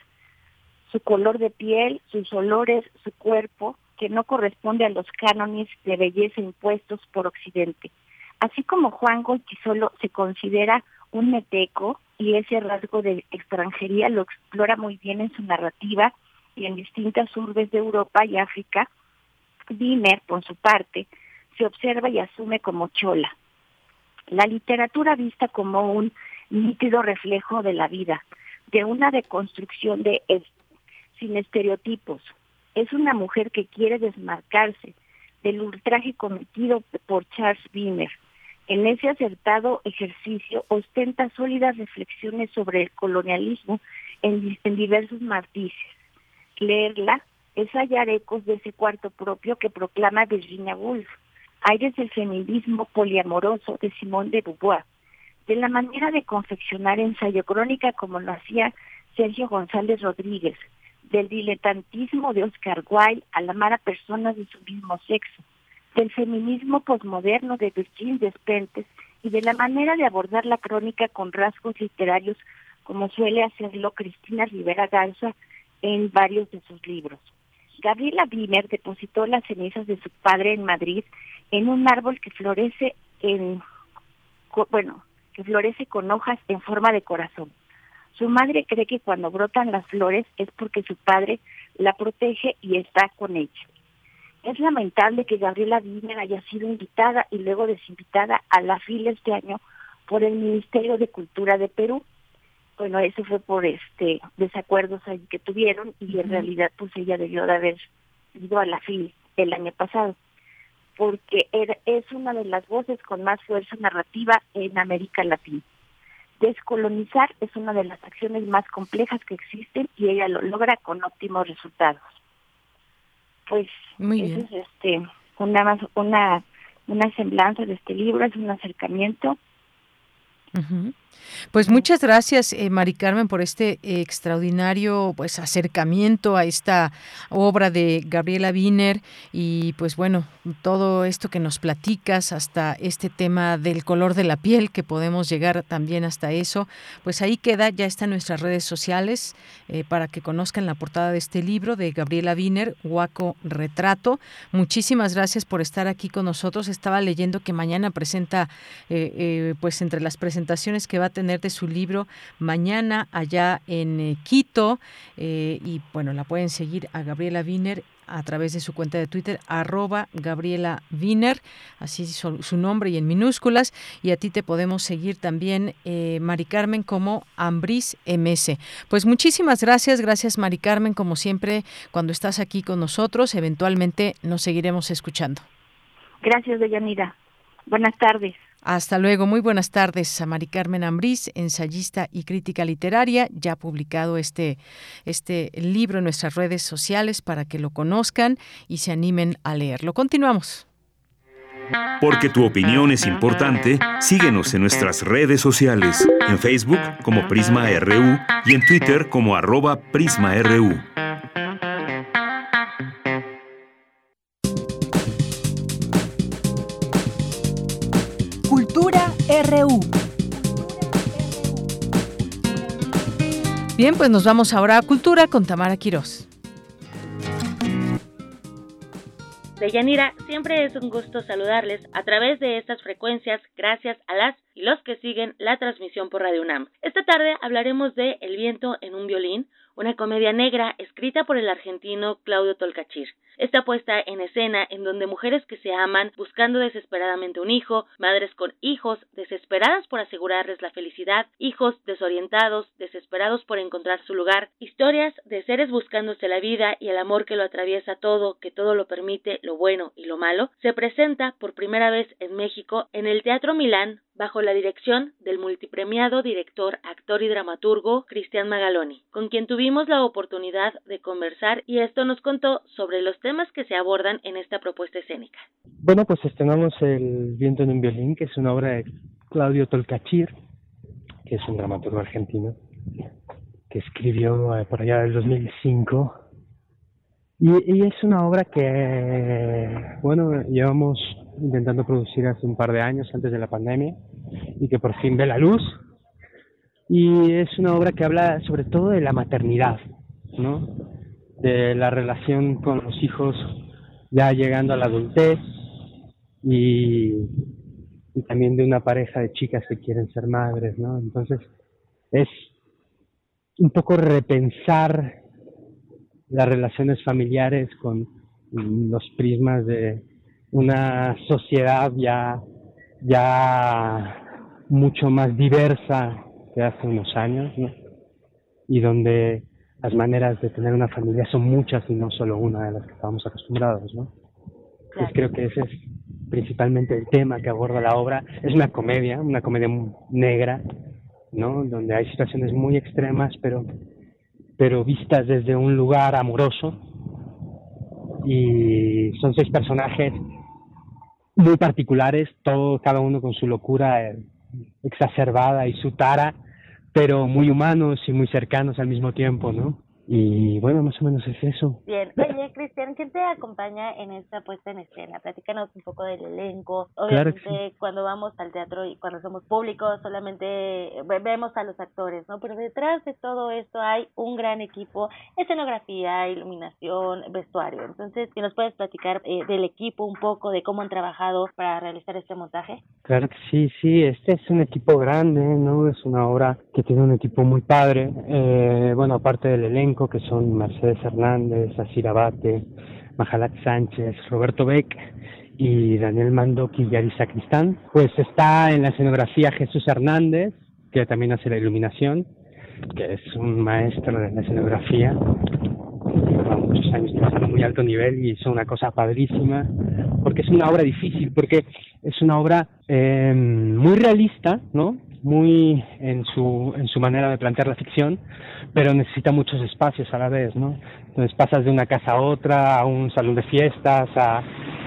su color de piel, sus olores, su cuerpo, que no corresponde a los cánones de belleza impuestos por Occidente. Así como Juan solo se considera un meteco y ese rasgo de extranjería lo explora muy bien en su narrativa y en distintas urbes de Europa y África, Wiener, por su parte, se observa y asume como chola. La literatura vista como un nítido reflejo de la vida, de una deconstrucción de sin estereotipos. Es una mujer que quiere desmarcarse del ultraje cometido por Charles Wiener. En ese acertado ejercicio ostenta sólidas reflexiones sobre el colonialismo en, diversos matices. Leerla es hallar ecos de ese cuarto propio que proclama Virginia Woolf, aires del feminismo poliamoroso de Simone de Beauvoir, de la manera de confeccionar ensayo crónica como lo hacía Sergio González Rodríguez, del diletantismo de Oscar Wilde al amar a personas de su mismo sexo, del feminismo posmoderno de Virgin Despentes y de la manera de abordar la crónica con rasgos literarios como suele hacerlo Cristina Rivera Garza en varios de sus libros. Gabriela Wiener depositó las cenizas de su padre en Madrid en un árbol que florece en bueno, que florece con hojas en forma de corazón. Su madre cree que cuando brotan las flores es porque su padre la protege y está con ella. Es lamentable que Gabriela Wiener haya sido invitada y luego desinvitada a la fila este año por el Ministerio de Cultura de Perú. Bueno, eso fue por este desacuerdos ahí que tuvieron y en realidad pues ella debió de haber ido a la FIL el año pasado porque es una de las voces con más fuerza narrativa en América Latina. Descolonizar es una de las acciones más complejas que existen y ella lo logra con óptimos resultados. Pues Muy bien. es este una una una semblanza de este libro, es un acercamiento pues muchas gracias, eh, Mari Carmen, por este extraordinario pues acercamiento a esta obra de Gabriela Wiener y pues bueno, todo esto que nos platicas hasta este tema del color de la piel, que podemos llegar también hasta eso, pues ahí queda, ya está en nuestras redes sociales eh, para que conozcan la portada de este libro de Gabriela Wiener, Huaco Retrato. Muchísimas gracias por estar aquí con nosotros. Estaba leyendo que mañana presenta, eh, pues entre las presentaciones que va a tener de su libro mañana allá en eh, Quito. Eh, y bueno, la pueden seguir a Gabriela Wiener a través de su cuenta de Twitter, arroba Gabriela Wiener, así su, su nombre y en minúsculas. Y a ti te podemos seguir también, eh, Mari Carmen, como Ambris MS. Pues muchísimas gracias, gracias Mari Carmen, como siempre, cuando estás aquí con nosotros, eventualmente nos seguiremos escuchando. Gracias, Deyanira. Buenas tardes. Hasta luego, muy buenas tardes a Mari Carmen Ambrís, ensayista y crítica literaria. Ya ha publicado este, este libro en nuestras redes sociales para que lo conozcan y se animen a leerlo. Continuamos. Porque tu opinión es importante, síguenos en nuestras redes sociales, en Facebook como Prisma RU y en Twitter como arroba PrismaRU. Bien, pues nos vamos ahora a Cultura con Tamara Quirós. Deyanira, siempre es un gusto saludarles a través de estas frecuencias gracias a las y los que siguen la transmisión por Radio UNAM. Esta tarde hablaremos de El viento en un violín, una comedia negra escrita por el argentino Claudio Tolcachir. Esta puesta en escena en donde mujeres que se aman buscando desesperadamente un hijo, madres con hijos desesperadas por asegurarles la felicidad, hijos desorientados, desesperados por encontrar su lugar, historias de seres buscándose la vida y el amor que lo atraviesa todo, que todo lo permite, lo bueno y lo malo, se presenta por primera vez en México en el Teatro Milán bajo la dirección del multipremiado director, actor y dramaturgo Cristian Magaloni, con quien tuvimos la oportunidad de conversar y esto nos contó sobre los temas que se abordan en esta propuesta escénica. Bueno, pues estrenamos El viento en un violín, que es una obra de Claudio Tolcachir, que es un dramaturgo argentino, que escribió eh, por allá del 2005. Y, y es una obra que, bueno, llevamos intentando producir hace un par de años antes de la pandemia y que por fin ve la luz. Y es una obra que habla sobre todo de la maternidad, ¿no? De la relación con los hijos ya llegando a la adultez y, y también de una pareja de chicas que quieren ser madres, ¿no? Entonces es un poco repensar las relaciones familiares con los prismas de una sociedad ya, ya mucho más diversa que hace unos años, ¿no? Y donde las maneras de tener una familia son muchas y no solo una de las que estábamos acostumbrados, ¿no? Pues creo que ese es principalmente el tema que aborda la obra. Es una comedia, una comedia negra, ¿no? Donde hay situaciones muy extremas, pero, pero vistas desde un lugar amoroso. Y son seis personajes muy particulares, todo, cada uno con su locura eh, exacerbada y su tara, pero muy humanos y muy cercanos al mismo tiempo, ¿no? Y bueno, más o menos es eso. Bien. Oye, Cristian, ¿quién te acompaña en esta puesta en escena? Platícanos un poco del elenco. Obviamente, cuando vamos al teatro y cuando somos públicos, solamente vemos a los actores, ¿no? Pero detrás de todo esto hay un gran equipo, escenografía, iluminación, vestuario. Entonces, nos puedes platicar eh, del equipo un poco, de cómo han trabajado para realizar este montaje. Claro que sí, sí. Este es un equipo grande, ¿no? Es una obra que tiene un equipo muy padre. Eh, bueno, aparte del elenco, que son Mercedes Hernández, Asir Abate, Majalat Sánchez, Roberto Beck y Daniel Mandoki y Ari Sacristán. Pues está en la escenografía Jesús Hernández, que también hace la iluminación, que es un maestro de la escenografía, lleva muchos años trabajando a muy alto nivel y hizo una cosa padrísima, porque es una obra difícil, porque es una obra eh, muy realista, ¿no? Muy en su, en su manera de plantear la ficción, pero necesita muchos espacios a la vez, ¿no? Entonces pasas de una casa a otra, a un salón de fiestas, a,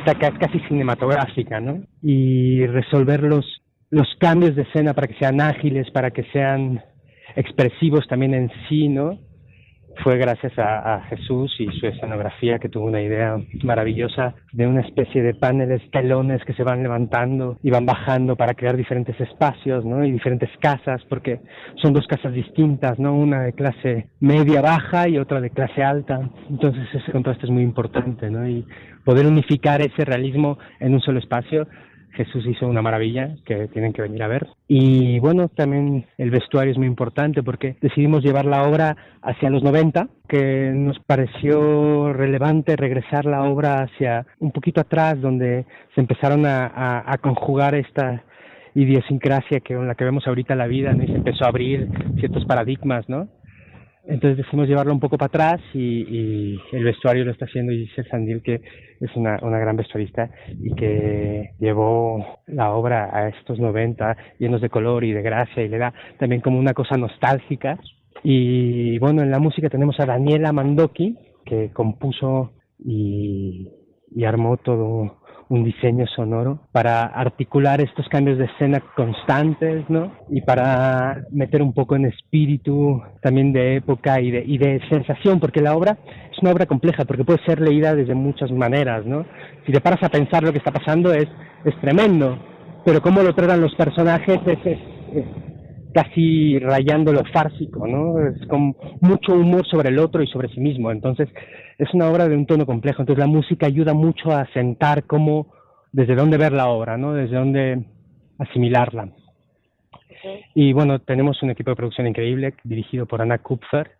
es casi cinematográfica, ¿no? Y resolver los, los cambios de escena para que sean ágiles, para que sean expresivos también en sí, ¿no? Fue gracias a, Jesús y su escenografía que tuvo una idea maravillosa de una especie de paneles, telones que se van levantando y van bajando para crear diferentes espacios, ¿no? Y diferentes casas, porque son dos casas distintas, ¿no? Una de clase media baja y otra de clase alta. Entonces ese contraste es muy importante, ¿no? Y poder unificar ese realismo en un solo espacio Jesús hizo una maravilla que tienen que venir a ver. Y bueno, también el vestuario es muy importante porque decidimos llevar la obra hacia los 90, que nos pareció relevante regresar la obra hacia un poquito atrás, donde se empezaron a, conjugar esta idiosincrasia que con la que vemos ahorita la vida, ¿no? y se empezó a abrir ciertos paradigmas, ¿no? Entonces decidimos llevarlo un poco para atrás y, el vestuario lo está haciendo Giselle Sandil, que es una, una, gran vestuarista y que llevó la obra a estos 90 llenos de color y de gracia y le da también como una cosa nostálgica. Y bueno, en la música tenemos a Daniela Mandoki, que compuso y, y armó todo un diseño sonoro para articular estos cambios de escena constantes, ¿no? Y para meter un poco en espíritu también de época y de, y de sensación, porque la obra es una obra compleja, porque puede ser leída desde muchas maneras, ¿no? Si te paras a pensar lo que está pasando es, es tremendo, pero cómo lo tratan los personajes es, casi rayando lo fársico, ¿no? Es con mucho humor sobre el otro y sobre sí mismo. Entonces, es una obra de un tono complejo. Entonces, la música ayuda mucho a sentar cómo, desde dónde ver la obra, ¿no? Desde dónde asimilarla. Y bueno, tenemos un equipo de producción increíble dirigido por Ana Kupfer,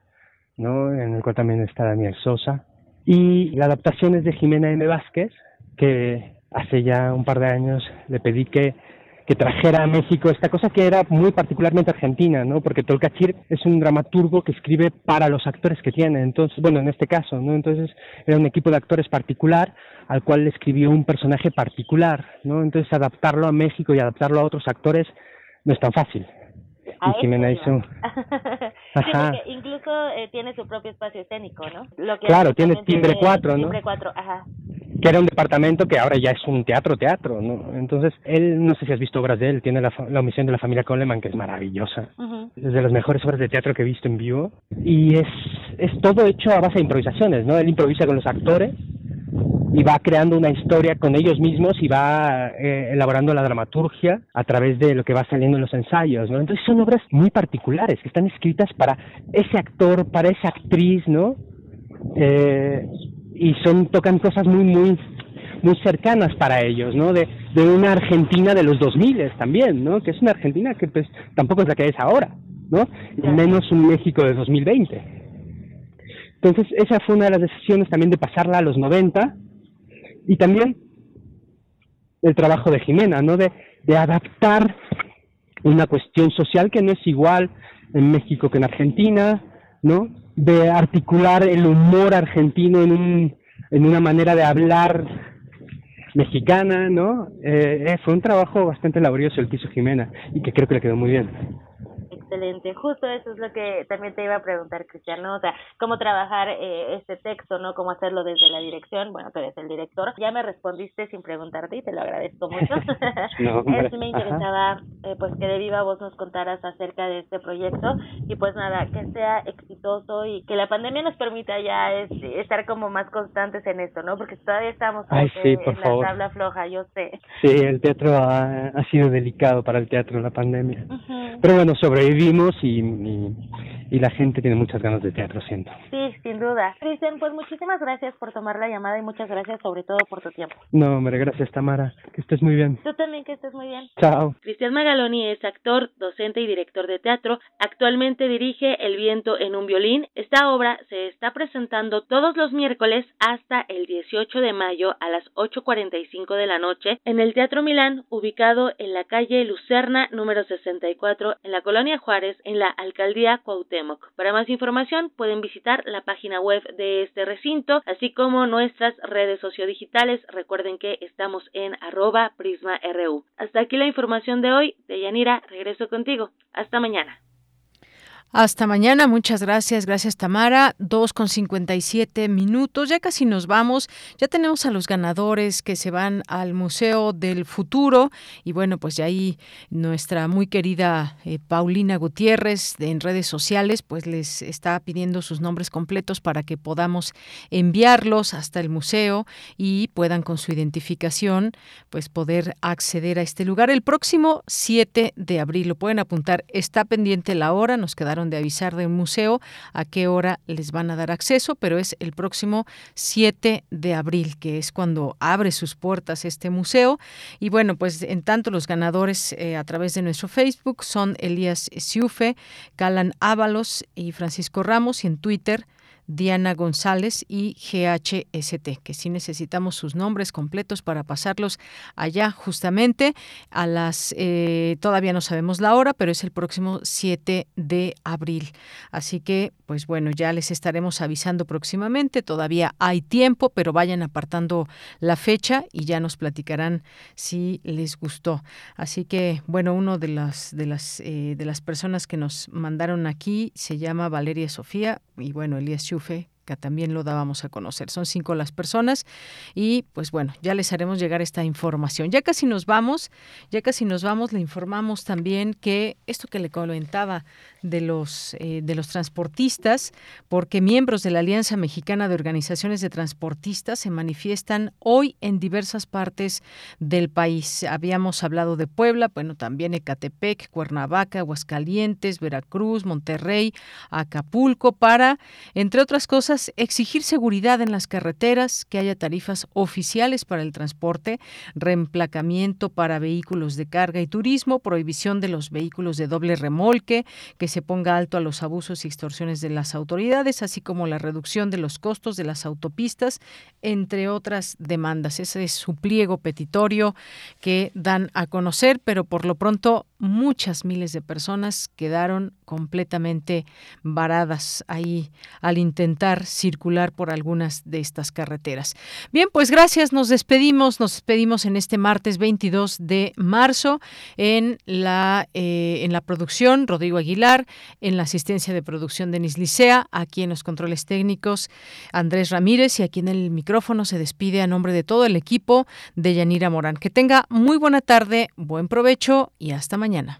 ¿no? En el cual también está Daniel Sosa. Y la adaptación es de Jimena M. Vázquez, que hace ya un par de años le pedí que que trajera a México esta cosa que era muy particularmente argentina, ¿no? Porque Tolcachir es un dramaturgo que escribe para los actores que tiene, entonces, bueno, en este caso, ¿no? Entonces era un equipo de actores particular al cual le escribió un personaje particular, ¿no? Entonces adaptarlo a México y adaptarlo a otros actores no es tan fácil. y Jimena hizo... Ajá. incluso eh, tiene su propio espacio escénico, ¿no? Lo que claro, tiene Timbre 4, ¿no? Timbre 4, ajá que era un departamento que ahora ya es un teatro, teatro, ¿no? Entonces, él, no sé si has visto obras de él, tiene la, la omisión de la familia Coleman, que es maravillosa. Es de las mejores obras de teatro que he visto en vivo. Y es, es todo hecho a base de improvisaciones, ¿no? Él improvisa con los actores y va creando una historia con ellos mismos y va eh, elaborando la dramaturgia a través de lo que va saliendo en los ensayos, ¿no? Entonces son obras muy particulares que están escritas para ese actor, para esa actriz, ¿no? Eh, y son tocan cosas muy muy muy cercanas para ellos, ¿no? De, de una Argentina de los 2000 también, ¿no? Que es una Argentina que pues tampoco es la que es ahora, ¿no? Y menos un México de 2020. Entonces, esa fue una de las decisiones también de pasarla a los 90 y también el trabajo de Jimena, ¿no? De, de adaptar una cuestión social que no es igual en México que en Argentina, ¿no? De articular el humor argentino en, un, en una manera de hablar mexicana, ¿no? Eh, eh, fue un trabajo bastante laborioso el que hizo Jimena y que creo que le quedó muy bien excelente. Justo eso es lo que también te iba a preguntar, Cristiano, o sea, cómo trabajar eh, este texto, ¿no? Cómo hacerlo desde la dirección. Bueno, tú eres el director. Ya me respondiste sin preguntarte y te lo agradezco mucho. no, sí me interesaba, eh, pues, que de viva voz nos contaras acerca de este proyecto y pues nada, que sea exitoso y que la pandemia nos permita ya es, estar como más constantes en esto, ¿no? Porque todavía estamos en la tabla floja, yo sé. Sí, el teatro ha, ha sido delicado para el teatro la pandemia. Pero bueno, sobrevivimos y, y, la gente tiene muchas ganas de teatro, siento. Sí, sin duda. Cristian, pues muchísimas gracias por tomar la llamada y muchas gracias sobre todo por tu tiempo. No, hombre, gracias Tamara. Que estés muy bien. Tú también, que estés muy bien. Chao. Cristian Magaloni es actor, docente y director de teatro. Actualmente dirige El viento en un violín. Esta obra se está presentando todos los miércoles hasta el 18 de mayo a las 8.45 de la noche en el Teatro Milán, ubicado en la calle Lucerna número 64 en la colonia Juárez en la alcaldía Cuauhtémoc. Para más información pueden visitar la página web de este recinto, así como nuestras redes sociodigitales. Recuerden que estamos en arroba prisma.ru. Hasta aquí la información de hoy. De Yanira, regreso contigo. Hasta mañana. Hasta mañana, muchas gracias, gracias Tamara. Dos con cincuenta y siete minutos, ya casi nos vamos. Ya tenemos a los ganadores que se van al Museo del Futuro y bueno, pues ya ahí nuestra muy querida eh, Paulina Gutiérrez de, en redes sociales, pues les está pidiendo sus nombres completos para que podamos enviarlos hasta el museo y puedan con su identificación, pues poder acceder a este lugar el próximo 7 de abril. Lo pueden apuntar, está pendiente la hora, nos quedaron de avisar de un museo a qué hora les van a dar acceso, pero es el próximo 7 de abril, que es cuando abre sus puertas este museo. Y bueno, pues en tanto los ganadores eh, a través de nuestro Facebook son Elías Siufe, Calan Ábalos y Francisco Ramos y en Twitter Diana González y GHST, que sí necesitamos sus nombres completos para pasarlos allá justamente a las, eh, todavía no sabemos la hora, pero es el próximo 7 de abril. Así que, pues bueno, ya les estaremos avisando próximamente, todavía hay tiempo, pero vayan apartando la fecha y ya nos platicarán si les gustó. Así que, bueno, uno de las, de las, eh, de las personas que nos mandaron aquí se llama Valeria Sofía y bueno, Elías Chufe, que también lo dábamos a conocer. Son cinco las personas y pues bueno, ya les haremos llegar esta información. Ya casi nos vamos, ya casi nos vamos, le informamos también que esto que le comentaba de los, eh, de los transportistas, porque miembros de la Alianza Mexicana de Organizaciones de Transportistas se manifiestan hoy en diversas partes del país. Habíamos hablado de Puebla, bueno, también Ecatepec, Cuernavaca, Aguascalientes, Veracruz, Monterrey, Acapulco, para, entre otras cosas, exigir seguridad en las carreteras, que haya tarifas oficiales para el transporte, reemplacamiento para vehículos de carga y turismo, prohibición de los vehículos de doble remolque, que se ponga alto a los abusos y extorsiones de las autoridades, así como la reducción de los costos de las autopistas, entre otras demandas. Ese es su pliego petitorio que dan a conocer, pero por lo pronto muchas miles de personas quedaron completamente varadas ahí al intentar circular por algunas de estas carreteras. Bien, pues gracias, nos despedimos, nos despedimos en este martes 22 de marzo en la, eh, en la producción, Rodrigo Aguilar, en la asistencia de producción Denis Licea, aquí en los controles técnicos Andrés Ramírez y aquí en el micrófono se despide a nombre de todo el equipo de Yanira Morán. Que tenga muy buena tarde, buen provecho y hasta mañana.